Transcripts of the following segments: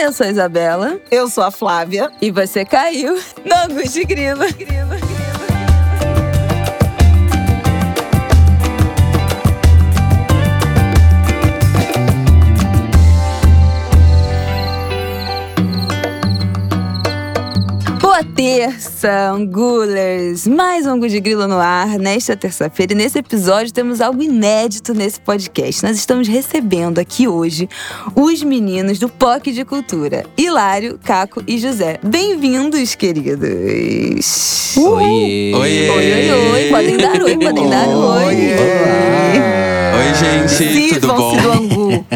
Eu sou a Isabela. Eu sou a Flávia. E você caiu Angus de Grilo. Boa terça, Angulers! Mais um Angu de Grilo no ar nesta terça-feira. E nesse episódio temos algo inédito nesse podcast. Nós estamos recebendo aqui hoje os meninos do POC de Cultura, Hilário, Caco e José. Bem-vindos, queridos! Oi! Oi! Oi, oi, oi! Podem dar oi, podem dar oi! Oi, gente! Tudo bom? Sirvam-se do Angu.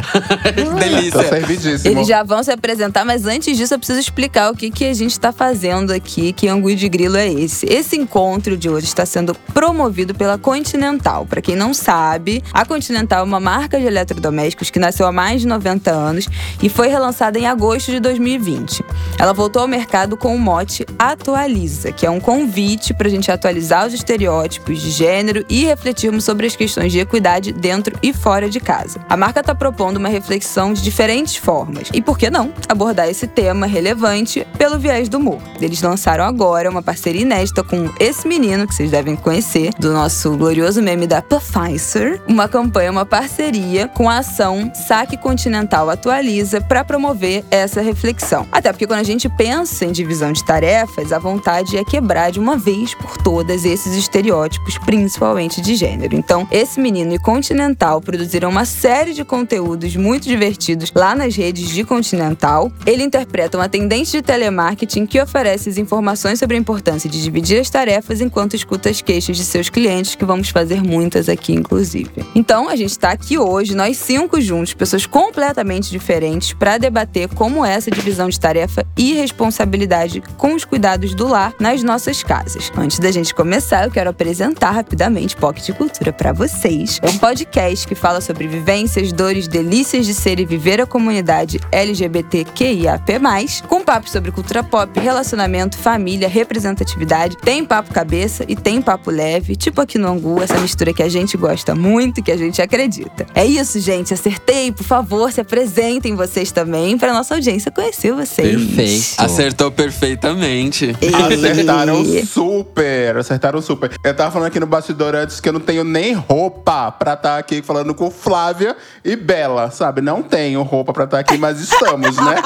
Que delícia! Tô servidíssimo. Eles já vão se apresentar, mas antes disso eu preciso explicar o que, que a gente está fazendo aqui, que Angu de Grilo é esse. Esse encontro de hoje está sendo promovido pela Continental. Para quem não sabe, a Continental é uma marca de eletrodomésticos que nasceu há mais de 90 anos e foi relançada em agosto de 2020. Ela voltou ao mercado com o mote Atualiza, que é um convite para a gente atualizar os estereótipos de gênero e refletirmos sobre as questões de equidade dentro e fora de casa. A marca está propondo uma reflexão de diferentes formas. E por que não abordar esse tema relevante pelo viés do humor? Eles lançaram agora uma parceria inédita com esse menino, que vocês devem conhecer, do nosso glorioso meme da Pfizer. Uma campanha, uma parceria com a ação Saque Continental Atualiza para promover essa reflexão. Até porque quando a gente pensa em divisão de tarefas, a vontade é quebrar de uma vez por todas esses estereótipos, principalmente de gênero. Então, esse menino e Continental produziram uma série de conteúdos muito divertidos lá nas redes de Continental. Ele interpreta uma atendente de telemarketing que oferece as informações sobre a importância de dividir as tarefas enquanto escuta as queixas de seus clientes, que vamos fazer muitas aqui, inclusive. Então, a gente está aqui hoje, nós cinco juntos, pessoas completamente diferentes, para debater como é essa divisão de tarefa e responsabilidade com os cuidados do lar nas nossas casas. Antes da gente começar, eu quero apresentar rapidamente Pocket Cultura para vocês. É um podcast que fala sobre vivências, dores, delícias de ser e viver a comunidade LGBTQIAP+, com papos sobre cultura pop, relacionamento, família, representatividade. Tem papo cabeça e tem papo leve, tipo aqui no Angu, essa mistura que a gente gosta muito e que a gente acredita. É isso, gente. Acertei. Por favor, se apresentem vocês também para nossa audiência conhecer vocês. Perfeito. Acertou perfeitamente. Acertaram super, acertaram super. Eu tava falando aqui no bastidor antes que eu não tenho nem roupa pra estar aqui falando com Flávia e Bela, sabe? Não tenho roupa pra estar aqui, mas estamos, né?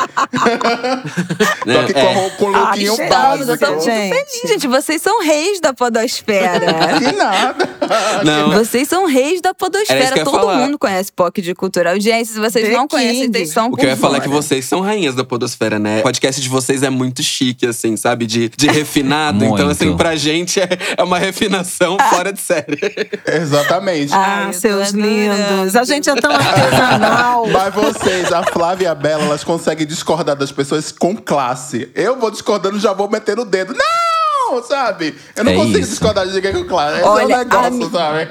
Tô aqui com, a roupa, com o lookinho que básico. chique, gente. Feliz, gente, vocês são reis da podosfera. Que nada. Não, Vocês são reis da podosfera. eu Todo falar. mundo conhece POC de cultura. Audiência, se vocês The não conhecem, King. vocês são o que eu ia falar é que vocês são rainhas da podosfera, né? O podcast de vocês é muito chique, assim, sabe? De, de refinado. então, Muito. assim, pra gente é, é uma refinação fora de série. Exatamente. Ai, Ah, eu tô seus lindos. A gente é tão artesanal. Mas vocês, a Flávia e a Bela, elas conseguem discordar das pessoas com classe. Eu vou discordando, já vou metendo o dedo. Não! Sabe? Eu não É consigo isso. discordar de ninguém com classe. Esse Olha, é o negócio, sabe?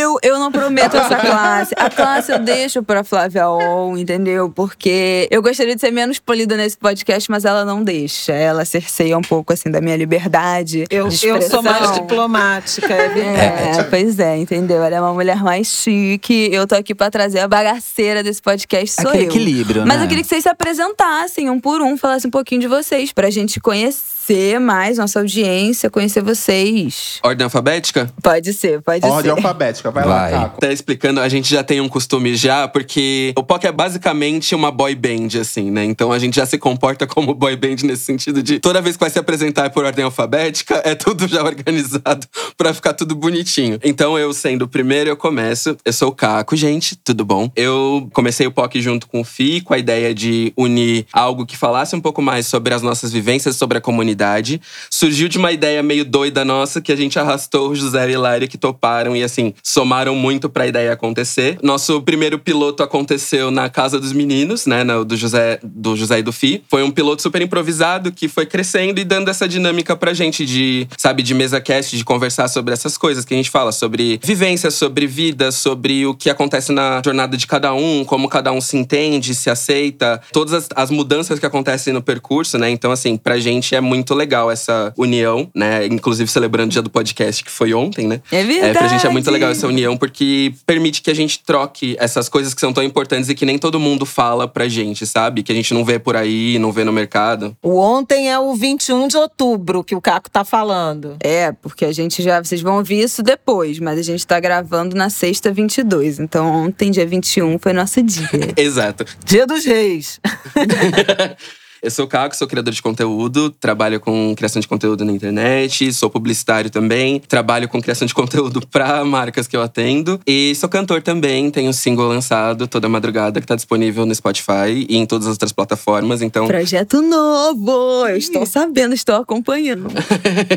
Eu, eu não prometo essa classe. A classe eu deixo pra Flávia Ol, entendeu? Porque eu gostaria de ser menos polida nesse podcast, mas ela não deixa. Ela cerceia um pouco, assim, da minha liberdade. Eu, eu sou mais diplomática, é verdade. É, pois é, entendeu? Ela é uma mulher mais chique. Eu tô aqui pra trazer a bagaceira desse podcast, sou Aquele eu. equilíbrio, Mas né? eu queria que vocês se apresentassem um por um, falassem um pouquinho de vocês, pra gente conhecer mais nossa audiência, conhecer vocês. Ordem alfabética? Pode ser, pode Ordem ser. alfabética, vai, Vai. lá, Caco. Até explicando, a gente já tem um costume já, porque o POC é basicamente uma boy band, assim, né? Então a gente já se comporta como boy band nesse sentido de toda vez que vai se apresentar por ordem alfabética, é tudo já organizado pra ficar tudo bonitinho. Então eu sendo o primeiro, eu começo. Eu sou o Caco, gente, tudo bom? Eu comecei o POC junto com o Fi, com a ideia de unir algo que falasse um pouco mais sobre as nossas vivências, sobre a comunidade. Surgiu de uma ideia meio doida nossa que a gente arrastou o José e a Hilária que toparam e assim, somaram muito pra ideia acontecer. Nosso primeiro piloto aconteceu na Casa dos Meninos, né, do José, do José e do Fi. Foi um piloto super improvisado que foi crescendo e dando essa dinâmica pra gente de, sabe, de mesa cast, de conversar sobre essas coisas que a gente fala sobre vivência, sobre vida, sobre o que acontece na jornada de cada um, como cada um se entende, se aceita, todas as, as mudanças que acontecem no percurso, né? Então, assim, pra gente é muito legal essa união união, né? Inclusive celebrando o dia do podcast que foi ontem, né? É verdade. É, pra gente é muito legal essa união, porque permite que a gente troque essas coisas que são tão importantes e que nem todo mundo fala pra gente, sabe? Que a gente não vê por aí, não vê no mercado. O ontem é o 21 de outubro que o Caco tá falando. É, porque a gente já. Vocês vão ouvir isso depois, mas a gente tá gravando na sexta 22. Então ontem, dia 21, foi nosso dia. Exato. Dia dos Reis. Eu sou o Caco, sou criador de conteúdo, trabalho com criação de conteúdo na internet, sou publicitário também, trabalho com criação de conteúdo para marcas que eu atendo e sou cantor também, tenho um single lançado toda madrugada que tá disponível no Spotify e em todas as outras plataformas, então Projeto novo! Eu estou sabendo, estou acompanhando.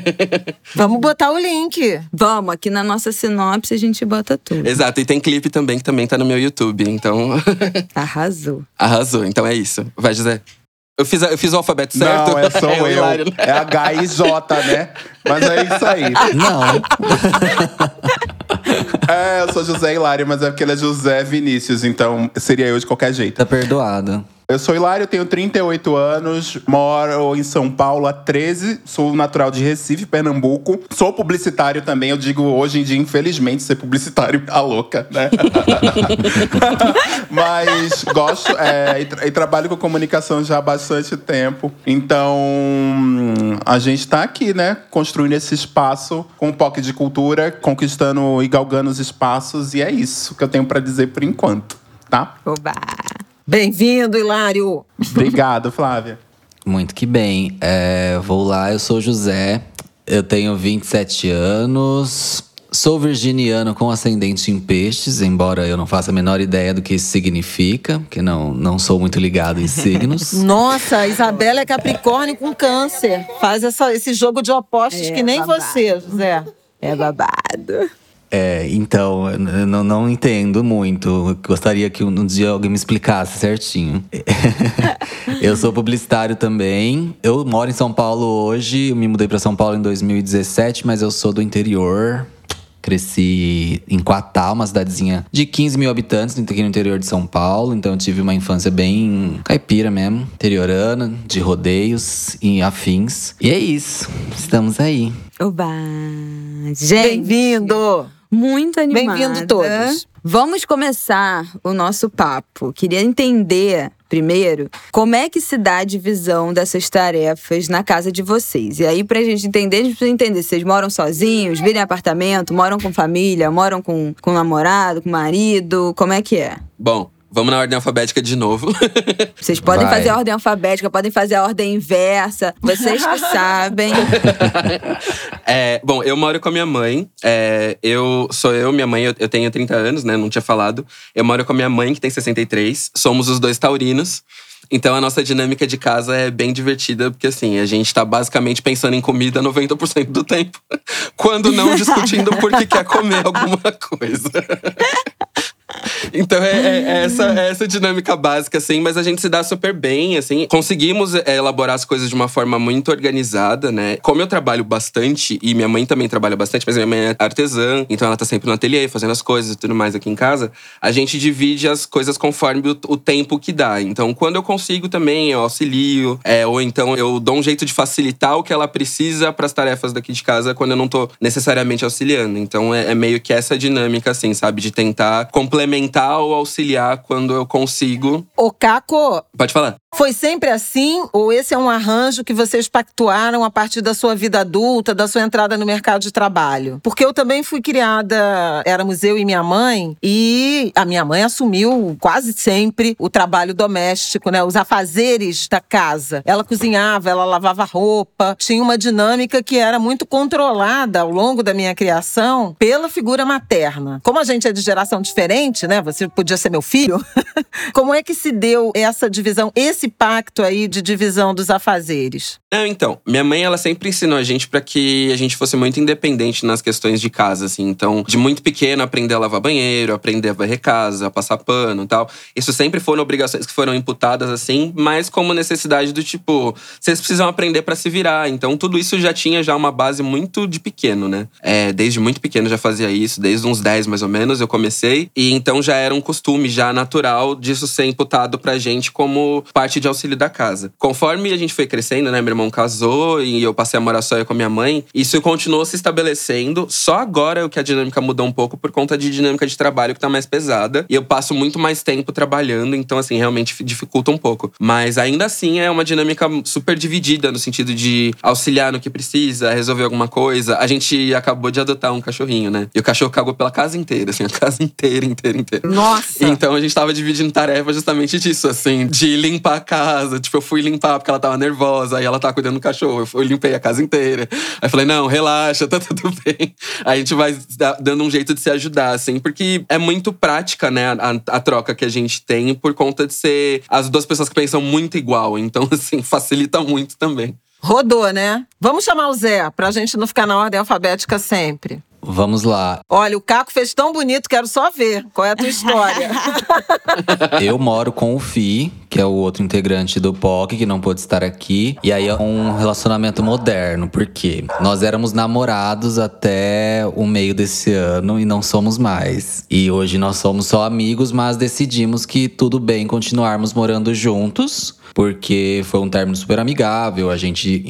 Vamos botar o link. Vamos, aqui na nossa sinopse a gente bota tudo. Exato, e tem clipe também que também tá no meu YouTube, então Arrasou. arrasou. Então é isso. Vai, José. Eu fiz, a- eu fiz o alfabeto certo? Não, é só o eu. Hilário, né? É H I J, né? Mas é isso aí. Não. É, eu sou José Hilário, mas é porque ele é José Vinícius, então seria eu de qualquer jeito. Tá perdoado. Eu sou Hilário, tenho 38 anos, moro em São Paulo há 13, sou natural de Recife, Pernambuco. Sou publicitário também, eu digo hoje em dia, infelizmente, ser publicitário tá louca, né? Mas gosto é, e, tra- e trabalho com comunicação já há bastante tempo. Então, a gente tá aqui, né? Construindo esse espaço com um POC de cultura, conquistando e galgando os espaços. E é isso que eu tenho pra dizer por enquanto, tá? Oba! Bem-vindo, Hilário. Obrigado, Flávia. Muito que bem. É, vou lá, eu sou José, eu tenho 27 anos, sou virginiano com ascendente em peixes, embora eu não faça a menor ideia do que isso significa, que não, não sou muito ligado em signos. Nossa, a Isabela é Capricórnio com câncer. Faz essa- esse jogo de opostos É, que nem babado. você, José. É babado. É, então, eu não, não entendo muito. Eu Gostaria que um dia alguém me explicasse certinho. eu sou publicitário também. Eu moro em São Paulo hoje. Eu me mudei para São Paulo em 2017, mas eu sou do interior. Cresci em Quatá, uma cidadezinha de 15 mil habitantes aqui no interior de São Paulo. Então eu tive uma infância bem caipira mesmo, interiorana, de rodeios e afins. E é isso. Estamos aí. Oba! Gente, Bem-vindo. Muito animada. Bem-vindo todos. Vamos começar o nosso papo. Queria entender, primeiro, como é que se dá a divisão dessas tarefas na casa de vocês. E aí, pra gente entender, a gente precisa entender se vocês moram sozinhos, vivem em apartamento, moram com família, moram com, com namorado, com marido, como é que é? Bom, vamos na ordem alfabética de novo. Vocês podem Vai. fazer a ordem alfabética, podem fazer a ordem inversa, vocês que sabem. É, bom, eu moro com a minha mãe. É, eu sou eu, minha mãe, eu, eu tenho 30 anos, né? Não tinha falado. Eu moro com a minha mãe, que tem 63. Somos os dois taurinos. Então a nossa dinâmica de casa é bem divertida, porque assim, a gente tá basicamente pensando em comida 90% do tempo. Quando não discutindo porque quer comer alguma coisa. Então é, é- é essa, é essa dinâmica básica, assim, mas a gente se dá super bem, assim. Conseguimos é, elaborar as coisas de uma forma muito organizada, né? Como eu trabalho bastante, e minha mãe também trabalha bastante, mas minha mãe é artesã, então ela tá sempre no ateliê, fazendo as coisas e tudo mais aqui em casa. A gente divide as coisas conforme o, o tempo que dá. Então, quando eu consigo também, eu auxilio, é, ou então eu dou um jeito de facilitar o que ela precisa para as tarefas daqui de casa quando eu não tô necessariamente auxiliando. Então, é, é meio que essa dinâmica, assim, sabe? De tentar complementar ou auxiliar quando eu consigo. Ô, Caco, Pode falar. Foi sempre assim? Ou esse é um arranjo que vocês pactuaram a partir da sua vida adulta, da sua entrada no mercado de trabalho? Porque eu também fui criada, éramos eu e minha mãe, e a minha mãe assumiu quase sempre o trabalho doméstico, né? Os afazeres da casa. Ela cozinhava, ela lavava roupa, tinha uma dinâmica que era muito controlada ao longo da minha criação pela figura materna. Como a gente é de geração diferente, né? Você podia ser meu filho. Como é que se deu essa divisão, esse pacto aí de divisão dos afazeres? Não, então, minha mãe, ela sempre ensinou a gente pra que a gente fosse muito independente nas questões de casa, assim. Então, de muito pequeno, aprender a lavar banheiro, aprender a varrer casa, passar pano e tal. Isso sempre foram obrigações que foram imputadas, assim, mas como necessidade do tipo, vocês precisam aprender pra se virar. Então, tudo isso já tinha já uma base muito de pequeno, né? É, desde muito pequeno já fazia isso, desde uns 10 mais ou menos eu comecei. E então já era um costume já natural disso ser imputado pra gente como parte parte de auxílio da casa. Conforme a gente foi crescendo, né? Meu irmão casou e eu passei a morar só eu com a minha mãe, isso continuou se estabelecendo. Só agora é que a dinâmica mudou um pouco por conta de dinâmica de trabalho que tá mais pesada. E eu passo muito mais tempo trabalhando, então, assim, realmente dificulta um pouco. Mas ainda assim é uma dinâmica super dividida no sentido de auxiliar no que precisa, resolver alguma coisa. A gente acabou de adotar um cachorrinho, né? E o cachorro cagou pela casa inteira, assim, a casa inteira, inteira, inteira. Nossa! Então a gente tava dividindo tarefa justamente disso, assim, de limpar a casa. Tipo, eu fui limpar porque ela tava nervosa, aí ela tava cuidando do cachorro. Eu, fui, eu limpei a casa inteira. Aí falei, não, relaxa, tá tudo bem. Aí a gente vai dando um jeito de se ajudar, assim, porque é muito prática, né, a, a troca que a gente tem por conta de ser as duas pessoas que pensam muito igual. Então, assim, facilita muito também. Rodou, né? Vamos chamar o Zé, pra gente não ficar na ordem alfabética sempre. Vamos lá. Olha, o Caco fez tão bonito, quero só ver qual é a tua história. eu moro com o Fi, que é o outro integrante do POC, que não pôde estar aqui. E aí é um relacionamento moderno, porque nós éramos namorados até o meio desse ano e não somos mais. E hoje nós somos só amigos, mas decidimos que tudo bem continuarmos morando juntos porque foi um término super amigável. A gente,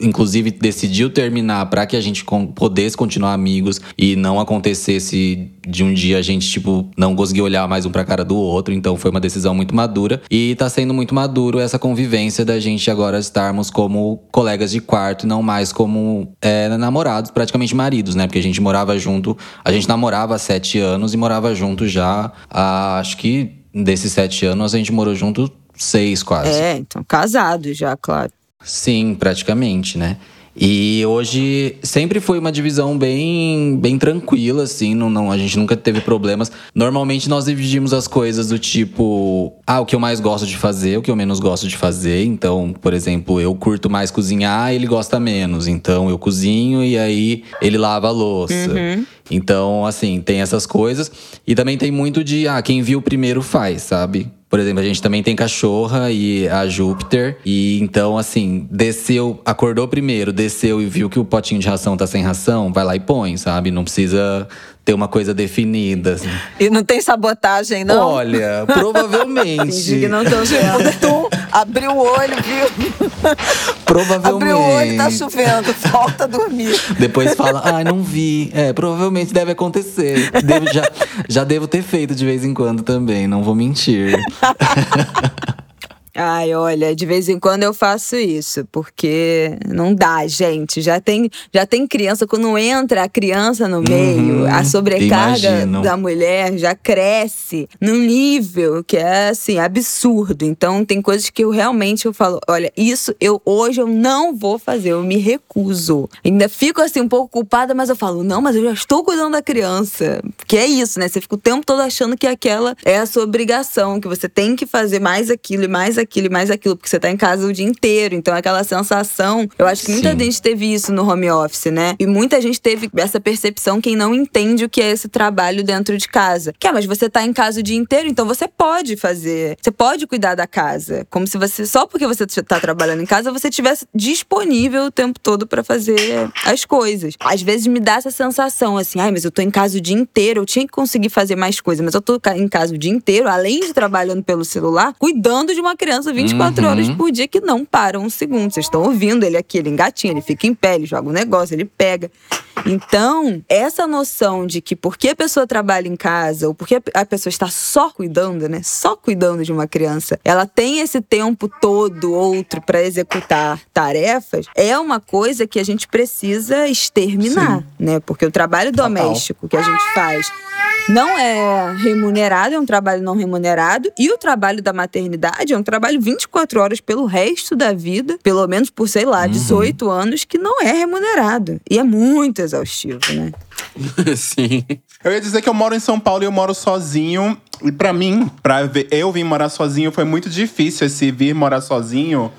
inclusive, decidiu terminar para que a gente pudesse continuar amigos e não acontecesse de um dia a gente, tipo, não conseguir olhar mais um pra cara do outro. Então foi uma decisão muito madura. E tá sendo muito maduro essa convivência da gente agora estarmos como colegas de quarto e não mais como é, namorados, praticamente maridos, né? Porque a gente morava junto, a gente namorava há sete anos e morava junto já há, acho que desses sete anos a gente morou junto seis quase. É, então casado já, claro. Sim, praticamente, né? E hoje sempre foi uma divisão bem, bem tranquila, assim, não, não, a gente nunca teve problemas. Normalmente nós dividimos as coisas do tipo, ah, o que eu mais gosto de fazer, o que eu menos gosto de fazer. Então, por exemplo, eu curto mais cozinhar, ele gosta menos. Então eu cozinho e aí ele lava a louça. Uhum. Então, assim, tem essas coisas. E também tem muito de, ah, quem viu primeiro faz, sabe? Por exemplo, a gente também tem cachorra e a Júpiter. E então, assim, desceu, acordou primeiro, desceu e viu que o potinho de ração tá sem ração, vai lá e põe, sabe? Não precisa ter uma coisa definida. Assim. E não tem sabotagem, não? Olha, provavelmente. Fingi que não tô vendo. Abriu o olho, viu? Provavelmente. Abriu o olho, tá chovendo, falta dormir. Depois fala, ah, não vi. É, provavelmente deve acontecer. Devo, já, já devo ter feito de vez em quando também, não vou mentir. Ai, olha, de vez em quando eu faço isso, porque não dá, gente. Já tem, já tem criança, quando entra a criança no meio, uhum, a sobrecarga imagino. da mulher já cresce num nível que é assim, absurdo. Então tem coisas que eu realmente eu falo, olha, isso eu hoje eu não vou fazer, eu me recuso. Ainda fico assim um pouco culpada, mas eu falo, não, mas eu já estou cuidando da criança. Que é isso, né? Você fica o tempo todo achando que aquela é a sua obrigação, que você tem que fazer mais aquilo e mais aquilo aquilo e mais aquilo, porque você tá em casa o dia inteiro. Então, aquela sensação. Eu acho que muita Sim. gente teve isso no home office, né? E muita gente teve essa percepção quem não entende o que é esse trabalho dentro de casa. Que é, mas você tá em casa o dia inteiro, então você pode fazer. Você pode cuidar da casa. Como se você, só porque você tá trabalhando em casa, você tivesse disponível o tempo todo para fazer as coisas. Às vezes me dá essa sensação assim, ai, mas eu tô em casa o dia inteiro, eu tinha que conseguir fazer mais coisas, mas eu tô em casa o dia inteiro, além de trabalhando pelo celular, cuidando de uma criança criança 24 uhum. horas por dia que não para um segundo. Vocês estão ouvindo ele aqui, ele engatinha, ele fica em pé, ele joga um negócio, ele pega. Então, essa noção de que porque a pessoa trabalha em casa ou porque a pessoa está só cuidando, né? Só cuidando de uma criança, ela tem esse tempo todo outro para executar tarefas, é uma coisa que a gente precisa exterminar, Sim. né? Porque o trabalho doméstico que a gente faz não é remunerado, é um trabalho não remunerado, e o trabalho da maternidade é um trabalho 24 horas pelo resto da vida, pelo menos por, sei lá, 18 uhum. anos, que não é remunerado. E é muito exaustivo, né? Sim. Eu ia dizer que eu moro em São Paulo e eu moro sozinho. E para mim, para eu vir morar sozinho, foi muito difícil esse vir morar sozinho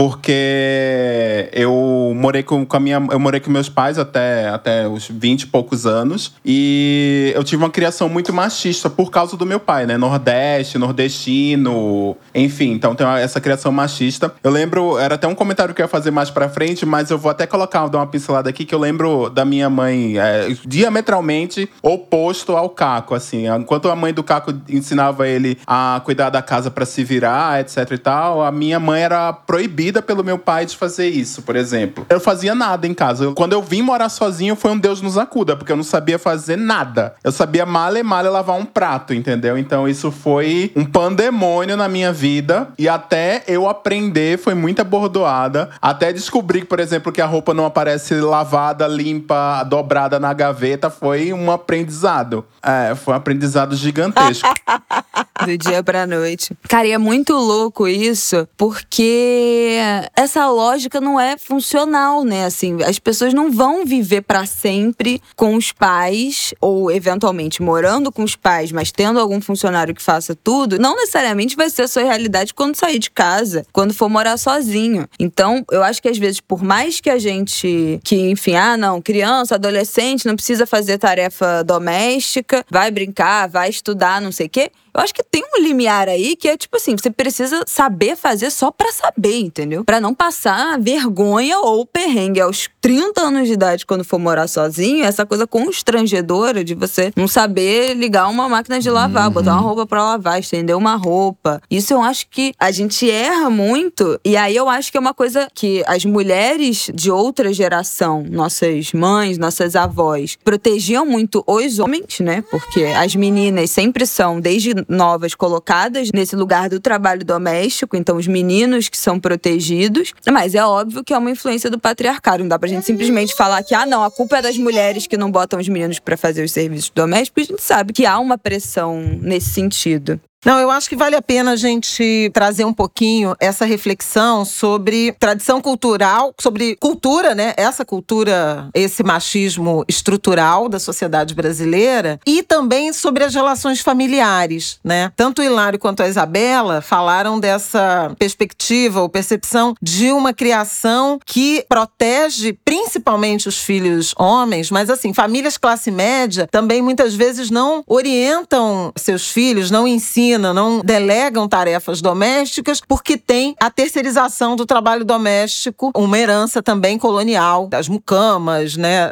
porque eu morei com, com a minha. Eu morei com meus pais até, até os 20 e poucos anos. E eu tive uma criação muito machista por causa do meu pai, né? Nordeste, nordestino, enfim, então tem essa criação machista. Eu lembro, era até um comentário que eu ia fazer mais pra frente, mas eu vou até colocar, dar uma pincelada aqui, que eu lembro da minha mãe é, diametralmente oposto ao Caco, assim. Enquanto a mãe do Caco ensinava ele a cuidar da casa para se virar, etc e tal, a minha mãe era proibida pelo meu pai de fazer isso, por exemplo. Eu fazia nada em casa. Quando eu vim morar sozinho, foi um Deus nos acuda, porque eu não sabia fazer nada. Eu sabia male male lavar um prato, entendeu? Então isso foi um pandemônio na minha vida e até eu aprender foi muita bordoada, até descobrir, por exemplo, que a roupa não aparece lavada, limpa, dobrada na gaveta, foi um aprendizado. É, foi um aprendizado gigantesco. Do dia pra noite. Cara, e é muito louco isso, porque essa lógica não é funcional, né? Assim, as pessoas não vão viver para sempre com os pais, ou eventualmente morando com os pais, mas tendo algum funcionário que faça tudo. Não necessariamente vai ser a sua realidade quando sair de casa, quando for morar sozinho. Então, eu acho que às vezes, por mais que a gente. que, enfim, ah, não, criança, adolescente, não precisa fazer tarefa doméstica, vai brincar, vai estudar, não sei o quê. Eu acho que tem um limiar aí que é tipo assim, você precisa saber fazer só para saber, entendeu? Para não passar vergonha ou perrengue aos 30 anos de idade quando for morar sozinho, essa coisa constrangedora de você não saber ligar uma máquina de lavar, uhum. botar uma roupa para lavar, estender uma roupa. Isso eu acho que a gente erra muito e aí eu acho que é uma coisa que as mulheres de outra geração, nossas mães, nossas avós, protegiam muito os homens, né? Porque as meninas sempre são desde novas colocadas nesse lugar do trabalho doméstico, então os meninos que são protegidos. Mas é óbvio que é uma influência do patriarcado. Não dá pra gente simplesmente falar que, ah, não, a culpa é das mulheres que não botam os meninos para fazer os serviços domésticos. A gente sabe que há uma pressão nesse sentido. Não, eu acho que vale a pena a gente trazer um pouquinho essa reflexão sobre tradição cultural, sobre cultura, né? Essa cultura, esse machismo estrutural da sociedade brasileira e também sobre as relações familiares, né? Tanto o Hilário quanto a Isabela falaram dessa perspectiva ou percepção de uma criação que protege principalmente os filhos homens, mas assim, famílias classe média também muitas vezes não orientam seus filhos, não ensinam não delegam tarefas domésticas, porque tem a terceirização do trabalho doméstico, uma herança também colonial das mucamas, né?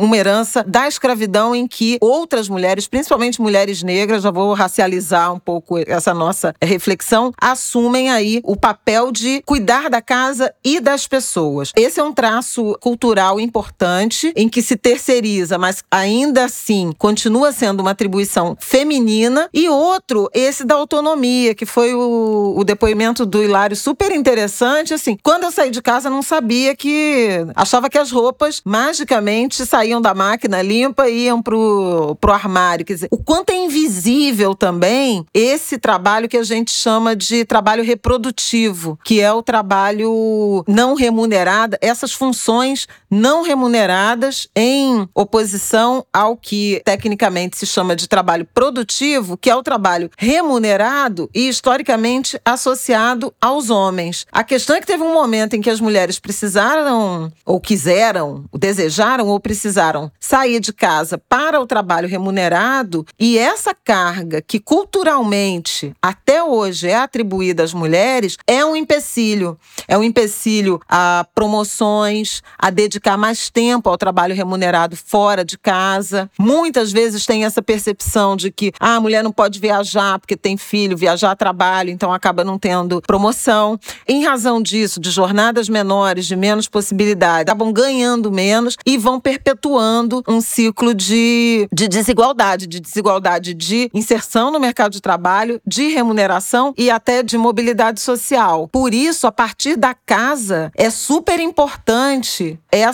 Uma herança da escravidão em que outras mulheres, principalmente mulheres negras, já vou racializar um pouco essa nossa reflexão, assumem aí o papel de cuidar da casa e das pessoas. Esse é um traço cultural importante em que se terceiriza, mas ainda assim continua sendo uma atribuição feminina. E outro, esse da autonomia, que foi o, o depoimento do Hilário super interessante. Assim, quando eu saí de casa, não sabia que. Achava que as roupas magicamente saíam da máquina limpa e iam pro, pro armário. Quer dizer, o quanto é invisível também esse trabalho que a gente chama de trabalho reprodutivo, que é o trabalho não remunerado, essas funções não remuneradas em oposição ao que tecnicamente se chama de trabalho produtivo, que é o trabalho remunerado e historicamente associado aos homens. A questão é que teve um momento em que as mulheres precisaram, ou quiseram, desejaram ou precisaram sair de casa para o trabalho remunerado e essa carga que culturalmente até hoje é atribuída às mulheres é um empecilho. É um empecilho a promoções, a dedicar mais tempo ao trabalho remunerado fora de casa. Muitas vezes tem essa percepção de que ah, a mulher não pode viajar porque tem filho, viajar trabalho, então acaba não tendo promoção. Em razão disso, de jornadas menores, de menos possibilidade, acabam ganhando menos e vão perpetuando um ciclo de, de desigualdade, de desigualdade de inserção no mercado de trabalho, de remuneração e até de mobilidade social. Por isso, a partir da casa, é super importante essa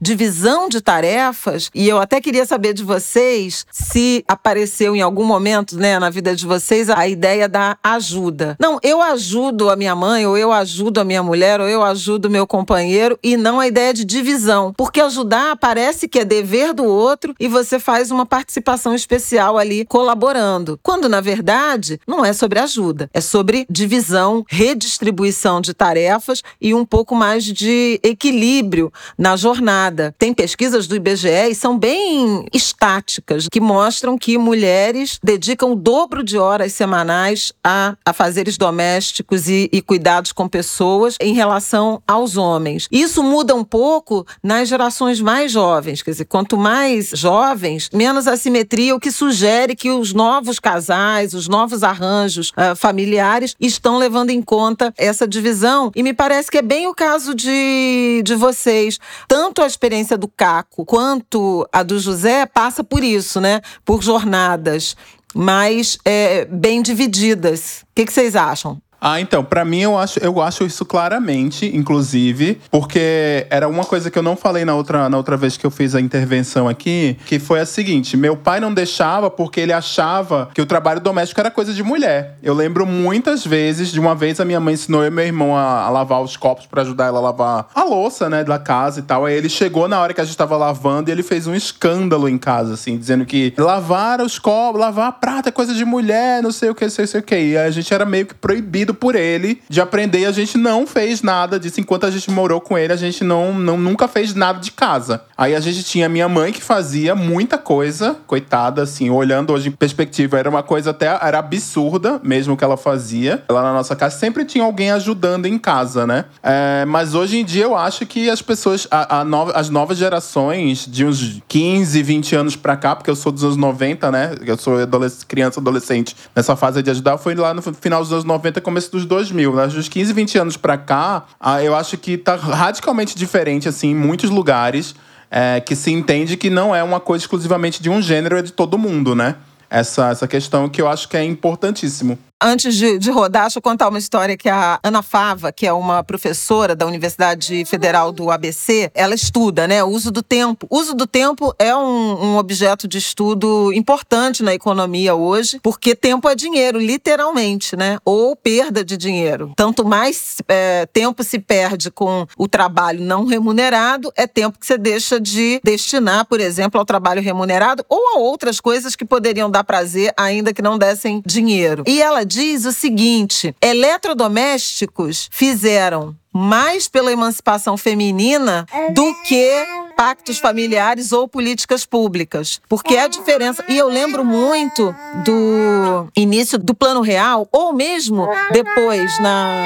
divisão de tarefas e eu até queria saber de vocês se apareceu em algum momento né, na vida de vocês a ideia da ajuda. Não, eu ajudo a minha mãe, ou eu ajudo a minha mulher, ou eu ajudo meu companheiro, e não a ideia de divisão. Porque ajudar parece que é dever do outro e você faz uma participação especial ali colaborando. Quando, na verdade, não é sobre ajuda, é sobre divisão, redistribuição de tarefas e um pouco mais de equilíbrio na jornada. Tem pesquisas do IBGE e são bem estáticas, que mostram que mulheres dedicam o dobro de horas semanais a, fazeres domésticos e, e cuidados com pessoas em relação aos homens. Isso muda um pouco nas gerações mais jovens, quer dizer, quanto mais jovens, menos assimetria, o que sugere que os novos casais, os novos arranjos uh, familiares estão levando em conta essa divisão. E me parece que é bem o caso de, de vocês. Tanto a experiência do Caco quanto a do José passa por isso, né? Por jornadas mais é, bem divididas. O que, que vocês acham? Ah, então, para mim eu acho, eu acho isso claramente, inclusive, porque era uma coisa que eu não falei na outra, na outra vez que eu fiz a intervenção aqui, que foi a seguinte: meu pai não deixava porque ele achava que o trabalho doméstico era coisa de mulher. Eu lembro muitas vezes, de uma vez a minha mãe ensinou eu e meu irmão a, a lavar os copos para ajudar ela a lavar a louça, né, da casa e tal. Aí ele chegou na hora que a gente tava lavando e ele fez um escândalo em casa, assim, dizendo que lavar os copos, lavar a prata é coisa de mulher, não sei o que, não sei, sei o que. E a gente era meio que proibido por ele de aprender. A gente não fez nada disso. Enquanto a gente morou com ele, a gente não, não nunca fez nada de casa. Aí a gente tinha minha mãe que fazia muita coisa, coitada, assim, olhando hoje em perspectiva, era uma coisa até era absurda mesmo que ela fazia. Lá na nossa casa sempre tinha alguém ajudando em casa, né? É, mas hoje em dia eu acho que as pessoas, a, a as novas gerações, de uns 15, 20 anos pra cá, porque eu sou dos anos 90, né? Eu sou adolesc criança, adolescente. Nessa fase de ajudar, foi lá no final dos anos 90, começo dos 2000. Né? Dos 15, 20 anos pra cá, eu acho que tá radicalmente diferente, assim, em muitos lugares. É, que se entende que não é uma coisa exclusivamente de um gênero, é de todo mundo, né? Essa, essa questão que eu acho que é importantíssimo. Antes de, de, rodar, deixa eu contar uma história que a Ana Fava, que é uma professora da Universidade Federal do ABC, ela estuda, né? O uso do tempo. O uso do tempo é um, um objeto de estudo importante na economia hoje, porque tempo é dinheiro, literalmente, né? Ou perda de dinheiro. Tanto mais é, tempo se perde com o trabalho não remunerado, é tempo que você deixa de destinar, por exemplo, ao trabalho remunerado ou a outras coisas que poderiam dar prazer, ainda que não dessem dinheiro. E ela diz o seguinte: eletrodomésticos fizeram mais pela emancipação feminina do que pactos familiares ou políticas públicas. Porque a diferença. E eu lembro muito do início do Plano Real, ou mesmo depois, na,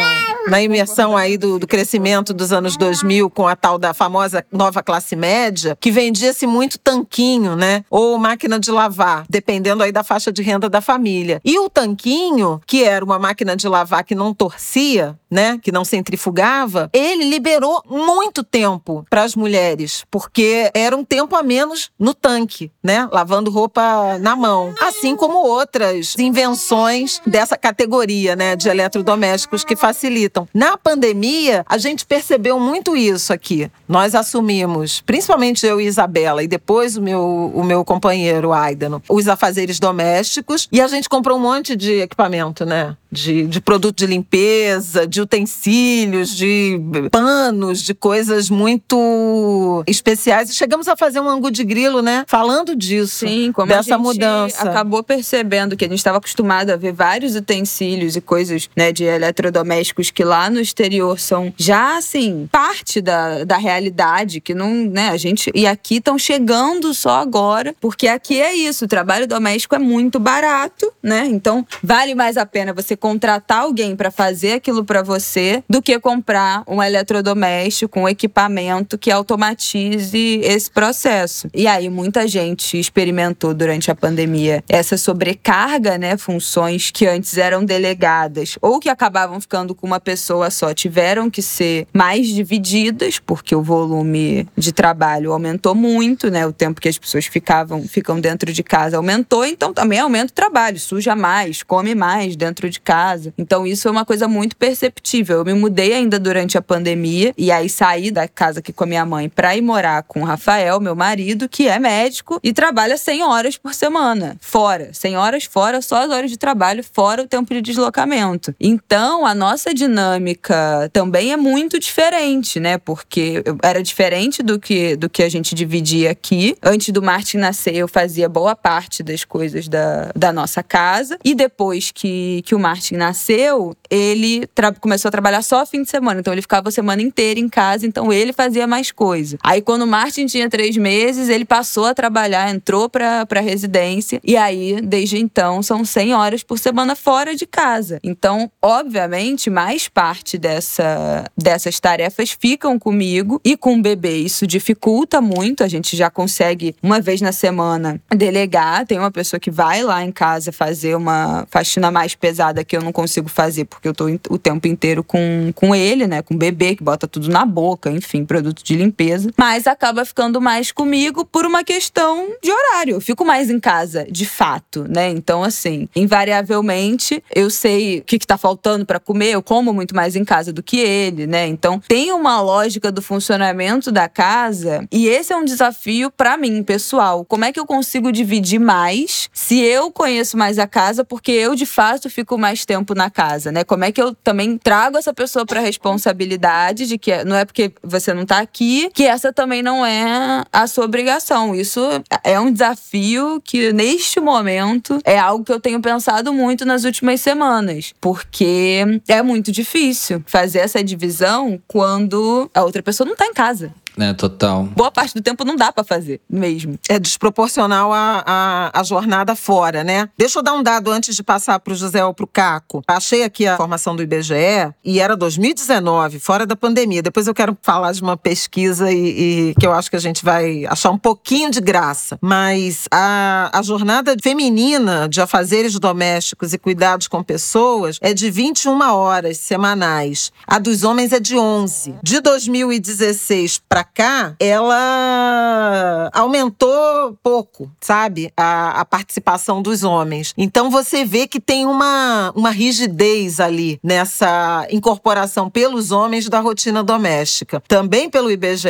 na imersão aí do, do crescimento dos anos 2000, com a tal da famosa nova classe média, que vendia-se muito tanquinho, né? Ou máquina de lavar, dependendo aí da faixa de renda da família. E o tanquinho, que era uma máquina de lavar que não torcia, né? Que não centrifugava, ele liberou muito tempo para as mulheres, porque era um tempo a menos no tanque, né? Lavando roupa na mão. Assim como outras invenções dessa categoria, né? De eletrodomésticos que facilitam. Na pandemia, a gente percebeu muito isso aqui. Nós assumimos, principalmente eu e Isabela, e depois o meu, o meu companheiro, Aidano, os afazeres domésticos, e a gente comprou um monte de equipamento, né? De, de produto de limpeza, de utensílios, de panos, de coisas muito especiais. E chegamos a fazer um ângulo de grilo, né? Falando disso. Sim, como dessa a gente mudança. acabou percebendo que a gente estava acostumado a ver vários utensílios e coisas né, de eletrodomésticos que lá no exterior são já, assim, parte da, da realidade, que não, né, a gente. E aqui estão chegando só agora, porque aqui é isso, o trabalho doméstico é muito barato, né? Então, vale mais a pena você contratar alguém para fazer aquilo para você do que comprar um eletrodoméstico, um equipamento que automatize esse processo. E aí muita gente experimentou durante a pandemia essa sobrecarga, né, funções que antes eram delegadas ou que acabavam ficando com uma pessoa só, tiveram que ser mais divididas porque o volume de trabalho aumentou muito, né, o tempo que as pessoas ficavam ficam dentro de casa aumentou, então também aumenta o trabalho, suja mais, come mais dentro de casa casa. Então isso é uma coisa muito perceptível. Eu me mudei ainda durante a pandemia e aí saí da casa aqui com a minha mãe para ir morar com o Rafael, meu marido, que é médico e trabalha 100 horas por semana, fora. 100 horas fora, só as horas de trabalho, fora o tempo de deslocamento. Então, a nossa dinâmica também é muito diferente, né? Porque era diferente do que, do que a gente dividia aqui. Antes do Martin nascer, eu fazia boa parte das coisas da, da nossa casa. E depois que, que o Martin nasceu, ele começou a trabalhar só fim de semana. Então, ele ficava a semana inteira em casa, então ele fazia mais coisa. Aí, quando o Martin tinha três meses, ele passou a trabalhar, entrou pra, pra residência. E aí, desde então, são 100 horas por semana fora de casa. Então, obviamente, mais parte dessa, dessas tarefas ficam comigo e com o bebê. Isso dificulta muito. A gente já consegue, uma vez na semana, delegar. Tem uma pessoa que vai lá em casa fazer uma faxina mais pesada que eu não consigo fazer, porque eu tô o tempo inteiro com, com ele, né? Com o bebê, que bota tudo na boca, enfim, produto de limpeza. Mas acaba ficando mais comigo por uma questão de horário. Eu fico mais em casa, de fato, né? Então, assim, invariavelmente, eu sei o que, que tá faltando para comer, eu como muito mais em casa do que ele, né? Então, tem uma lógica do funcionamento da casa e esse é um desafio para mim, pessoal. Como é que eu consigo dividir mais se eu conheço mais a casa, porque eu de fato fico mais tempo na casa, né? Como é que eu também trago essa pessoa para responsabilidade de que não é porque você não tá aqui que essa também não é a sua obrigação. Isso é um desafio que neste momento é algo que eu tenho pensado muito nas últimas semanas, porque é muito difícil fazer essa divisão quando a outra pessoa não tá em casa. É, total. Boa parte do tempo não dá para fazer mesmo. É desproporcional à, à, à, jornada fora, né? Deixa eu dar um dado antes de passar pro José ou pro Caco. Achei aqui a informação do IBGE e era 2019, fora da pandemia. Depois eu quero falar de uma pesquisa e, e que eu acho que a gente vai achar um pouquinho de graça. Mas a, a jornada feminina de afazeres domésticos e cuidados com pessoas é de 21 horas semanais. A dos homens é de 11. De 2016 para cá, ela aumentou pouco, sabe? A, a participação dos homens. Então você vê que tem uma, uma rigidez ali nessa incorporação pelos homens da rotina doméstica. Também pelo IBGE,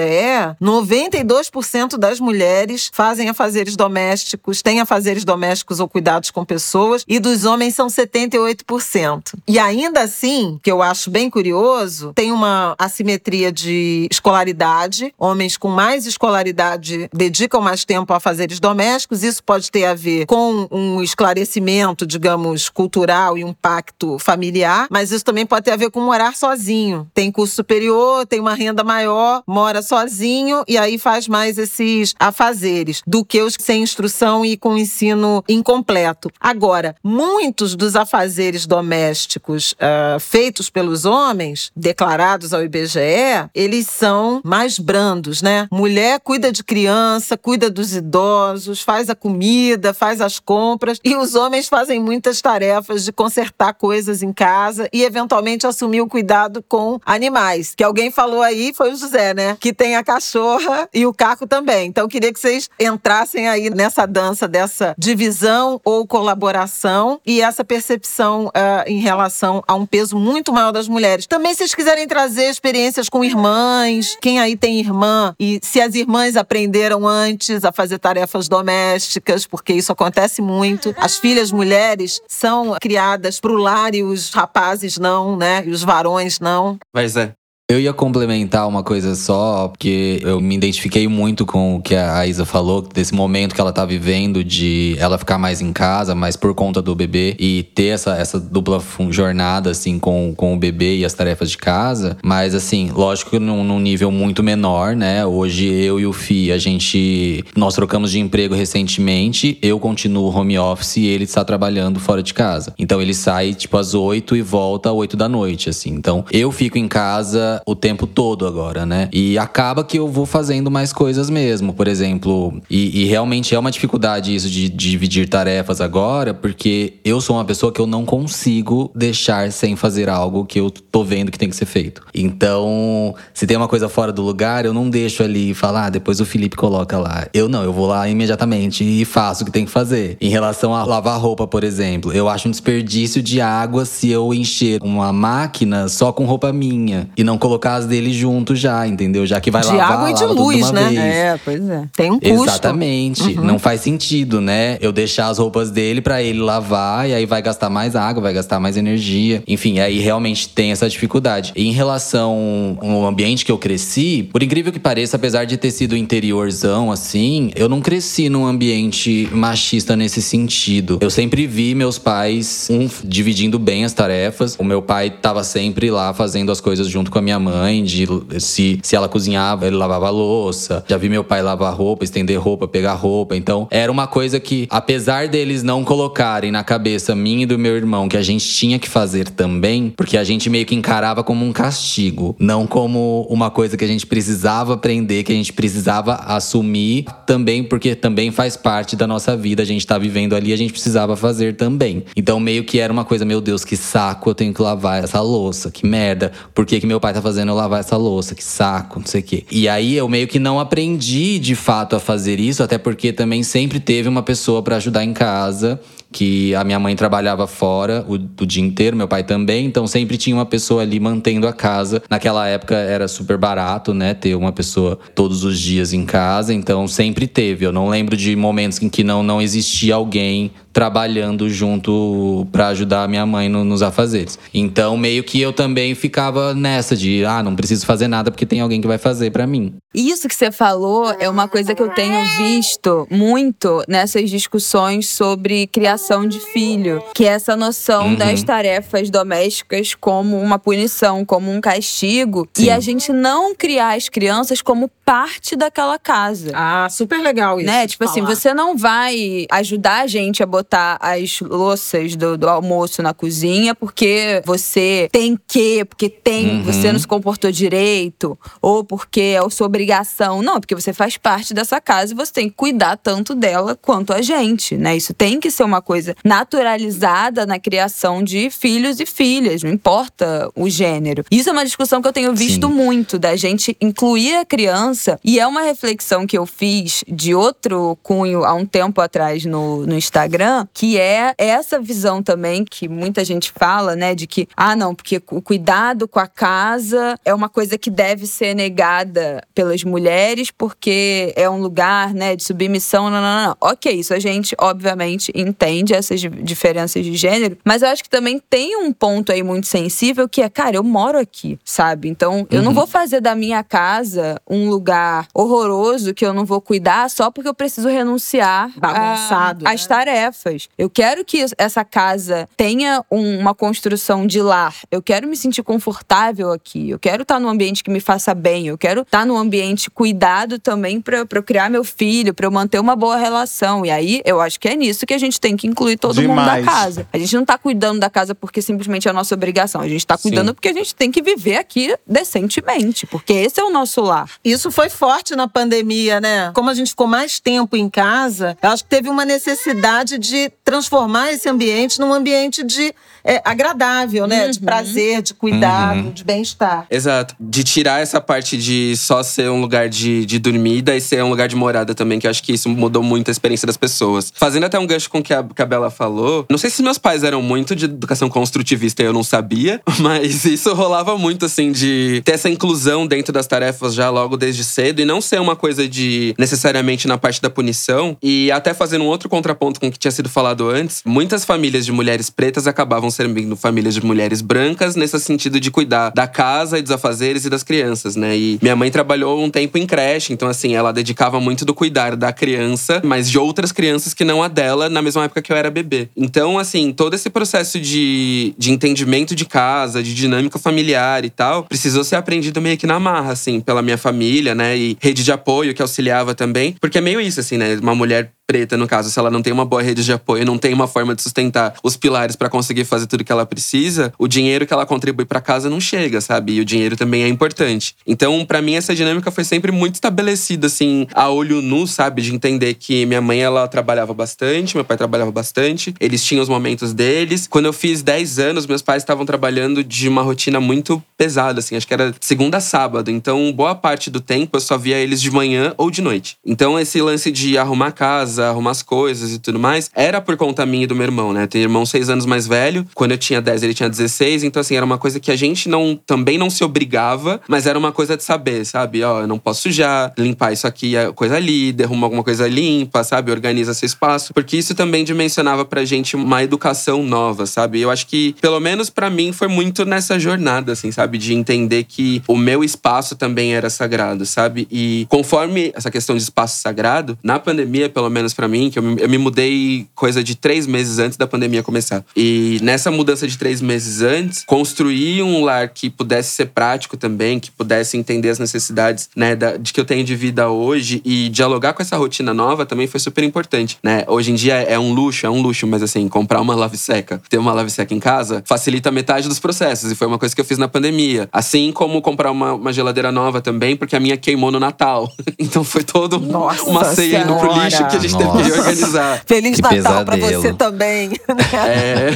92% das mulheres fazem afazeres domésticos, têm afazeres domésticos ou cuidados com pessoas, e dos homens são 78%. E ainda assim, que eu acho bem curioso, tem uma assimetria de escolaridade Homens com mais escolaridade dedicam mais tempo a fazeres domésticos. Isso pode ter a ver com um esclarecimento, digamos, cultural e um pacto familiar, mas isso também pode ter a ver com morar sozinho. Tem curso superior, tem uma renda maior, mora sozinho e aí faz mais esses afazeres do que os sem instrução e com ensino incompleto. Agora, muitos dos afazeres domésticos uh, feitos pelos homens, declarados ao IBGE, eles são mais brandos, né? Mulher cuida de criança, cuida dos idosos, faz a comida, faz as compras e os homens fazem muitas tarefas de consertar coisas em casa e eventualmente assumir o cuidado com animais. Que alguém falou aí foi o José, né? Que tem a cachorra e o Caco também. Então queria que vocês entrassem aí nessa dança dessa divisão ou colaboração e essa percepção uh, em relação a um peso muito maior das mulheres. Também se vocês quiserem trazer experiências com irmãs, quem aí tem irmã e se as irmãs aprenderam antes a fazer tarefas domésticas, porque isso acontece muito. As filhas mulheres são criadas pro lar e os rapazes não, né? E os varões não. Mas é. Eu ia complementar uma coisa só, porque eu me identifiquei muito com o que a Isa falou, desse momento que ela tá vivendo de ela ficar mais em casa, mas por conta do bebê e ter essa, essa dupla jornada, assim, com, com o bebê e as tarefas de casa. Mas, assim, lógico que num, num nível muito menor, né? Hoje eu e o Fi, a gente. Nós trocamos de emprego recentemente, eu continuo home office e ele está trabalhando fora de casa. Então ele sai, tipo, às oito e volta às oito da noite, assim. Então eu fico em casa o tempo todo agora, né? E acaba que eu vou fazendo mais coisas mesmo, por exemplo. E, e realmente é uma dificuldade isso de, de dividir tarefas agora, porque eu sou uma pessoa que eu não consigo deixar sem fazer algo que eu tô vendo que tem que ser feito. Então, se tem uma coisa fora do lugar, eu não deixo ali e falar, ah, depois o Felipe coloca lá. Eu não, eu vou lá imediatamente e faço o que tem que fazer. Em relação a lavar roupa, por exemplo, eu acho um desperdício de água se eu encher uma máquina só com roupa minha e não colocar as dele junto já, entendeu? Já que vai de lavar, água e de luz, uma né? vez. É, pois é. Tem um custo. Exatamente. Uhum. Não faz sentido, né? Eu deixar as roupas dele pra ele lavar e aí vai gastar mais água, vai gastar mais energia. Enfim, aí realmente tem essa dificuldade. E em relação ao ambiente que eu cresci, por incrível que pareça, apesar de ter sido interiorzão assim, eu não cresci num ambiente machista nesse sentido. Eu sempre vi meus pais um dividindo bem as tarefas. O meu pai tava sempre lá fazendo as coisas junto com a minha mãe, de se, se ela cozinhava, ele lavava louça. Já vi meu pai lavar roupa, estender roupa, pegar roupa. Então, era uma coisa que, apesar deles não colocarem na cabeça minha e do meu irmão que a gente tinha que fazer também, porque a gente meio que encarava como um castigo, não como uma coisa que a gente precisava aprender, que a gente precisava assumir também, porque também faz parte da nossa vida, a gente tá vivendo ali, a gente precisava fazer também. Então, meio que era uma coisa, meu Deus, que saco, eu tenho que lavar essa louça, que merda. Por que, que meu pai tá fazendo eu lavar essa louça? Que saco, não sei o quê. E aí eu meio que não aprendi de fato a fazer isso, até porque também sempre teve uma pessoa para ajudar em casa que a minha mãe trabalhava fora o, o, dia inteiro, meu pai também, então sempre tinha uma pessoa ali mantendo a casa. Naquela época era super barato, né, ter uma pessoa todos os dias em casa, então sempre teve. Eu não lembro de momentos em que não, não existia alguém trabalhando junto para ajudar a minha mãe no, nos afazeres. Então meio que eu também ficava nessa de, ah, não preciso fazer nada porque tem alguém que vai fazer para mim. Isso que você falou é uma coisa que eu tenho visto muito nessas discussões sobre criação de filho, que é essa noção Uhum. das tarefas domésticas como uma punição, como um castigo, Sim. e a gente não criar as crianças como parte daquela casa. Ah, super legal isso. Né? Tipo assim, falar. você não vai ajudar a gente a botar as louças do, do almoço na cozinha porque você tem que, porque tem, Uhum. você não se comportou direito, ou porque é a sua obrigação. Não, porque você faz parte dessa casa e você tem que cuidar tanto dela quanto a gente, né? Isso tem que ser uma coisa naturalizada na criação de filhos e filhas, não importa o gênero. Isso é uma discussão que eu tenho visto Sim. muito, da gente incluir a criança. E é uma reflexão que eu fiz de outro cunho há um tempo atrás no, no Instagram, que é essa visão também que muita gente fala, né? De que, ah, não, porque o cuidado com a casa é uma coisa que deve ser negada pelas mulheres, porque é um lugar, né, de submissão. Não, não, não. Ok, isso a gente, obviamente, entende essas di- diferenças de gênero, mas eu acho que também tem um ponto aí muito sensível que é, cara, eu moro aqui, sabe? Então, eu não vou fazer da minha casa um lugar horroroso que eu não vou cuidar só porque eu preciso renunciar a- Bagunçado, às né? tarefas. Eu quero que essa casa tenha um- uma construção de lar. Eu quero me sentir confortável aqui. Eu quero estar num ambiente que me faça bem. Eu quero estar num ambiente cuidado também para eu criar meu filho, para eu manter uma boa relação. E aí, eu acho que é nisso que a gente tem que incluir todo mundo da Demais. casa. A gente não tá cuidando da casa porque simplesmente é a nossa obrigação. A gente tá cuidando Sim. porque a gente tem que viver aqui decentemente, porque esse é o nosso lar. Isso foi forte na pandemia, né? Como a gente ficou mais tempo em casa, eu acho que teve uma necessidade de transformar esse ambiente num ambiente de é, agradável, né? De prazer, de cuidado, de bem-estar. Exato. De tirar essa parte de só ser um lugar de, de dormida e ser um lugar de morada também, que eu acho que isso mudou muito a experiência das pessoas. Fazendo até um gancho com o que a, que a Bela falou, não sei se meus pais eram muito de educação construtivista e eu não sabia, mas isso rolava muito, assim, de ter essa inclusão dentro das tarefas já logo desde cedo e não ser uma coisa de necessariamente na parte da punição. E até fazendo um outro contraponto com o que tinha sido falado antes, muitas famílias de mulheres pretas acabavam servindo famílias de mulheres brancas nesse sentido de cuidar da casa e dos afazeres e das crianças, né? E minha mãe trabalhou um tempo em creche, então assim, ela dedicava muito do cuidar da criança, mas de outras crianças que não a dela, na mesma época que eu era bebê. Então, assim, todo esse processo de, de entendimento de casa, de dinâmica familiar e tal, precisou ser aprendido meio que na marra, assim, pela minha família, né? E rede de apoio que auxiliava também. Porque é meio isso, assim, né? Uma mulher preta, no caso, se ela não tem uma boa rede de apoio, não tem uma forma de sustentar os pilares para conseguir fazer tudo que ela precisa, o dinheiro que ela contribui para casa não chega, sabe? E o dinheiro também é importante. Então, para mim, essa dinâmica foi sempre muito estabelecida, assim, a olho nu, sabe? De entender que minha mãe, ela trabalhava bastante, meu pai trabalhava bastante, eles tinham os momentos deles. Quando eu fiz 10 anos, meus pais estavam trabalhando de uma rotina muito pesada, assim, acho que era segunda a sábado. Então, boa parte do tempo eu só via eles de manhã ou de noite. Então, esse lance de arrumar casa, arrumar as coisas e tudo mais, era por conta minha e do meu irmão, né? Tem irmão seis anos mais velho. Quando eu tinha 10, ele tinha 16. Então, assim, era uma coisa que a gente não também não se obrigava, mas era uma coisa de saber, sabe? Ó, eu não posso sujar, limpar isso aqui, é coisa ali, derruma alguma coisa limpa, sabe? Organiza seu espaço. Porque isso também dimensionava pra gente uma educação nova, sabe? Eu acho que, pelo menos para mim, foi muito nessa jornada, assim, sabe? De entender que o meu espaço também era sagrado, sabe? E conforme essa questão de espaço sagrado, na pandemia, pelo menos para mim, que eu me, eu me mudei coisa de três meses antes da pandemia começar. E nessa mudança de três meses antes, construir um lar que pudesse ser prático também, que pudesse entender as necessidades, né, da, de que eu tenho de vida hoje e dialogar com essa rotina nova também foi super importante, né? Hoje em dia é um luxo, é um luxo, mas assim, comprar uma lave seca, ter uma lave seca em casa, facilita metade dos processos. E foi uma coisa que eu fiz na pandemia. Assim como comprar uma, uma geladeira nova também, porque a minha queimou no Natal. então foi todo Nossa uma ceia indo pro lixo que a gente teve Nossa. que reorganizar. Feliz Que Natal pra pesadelo. você também. É.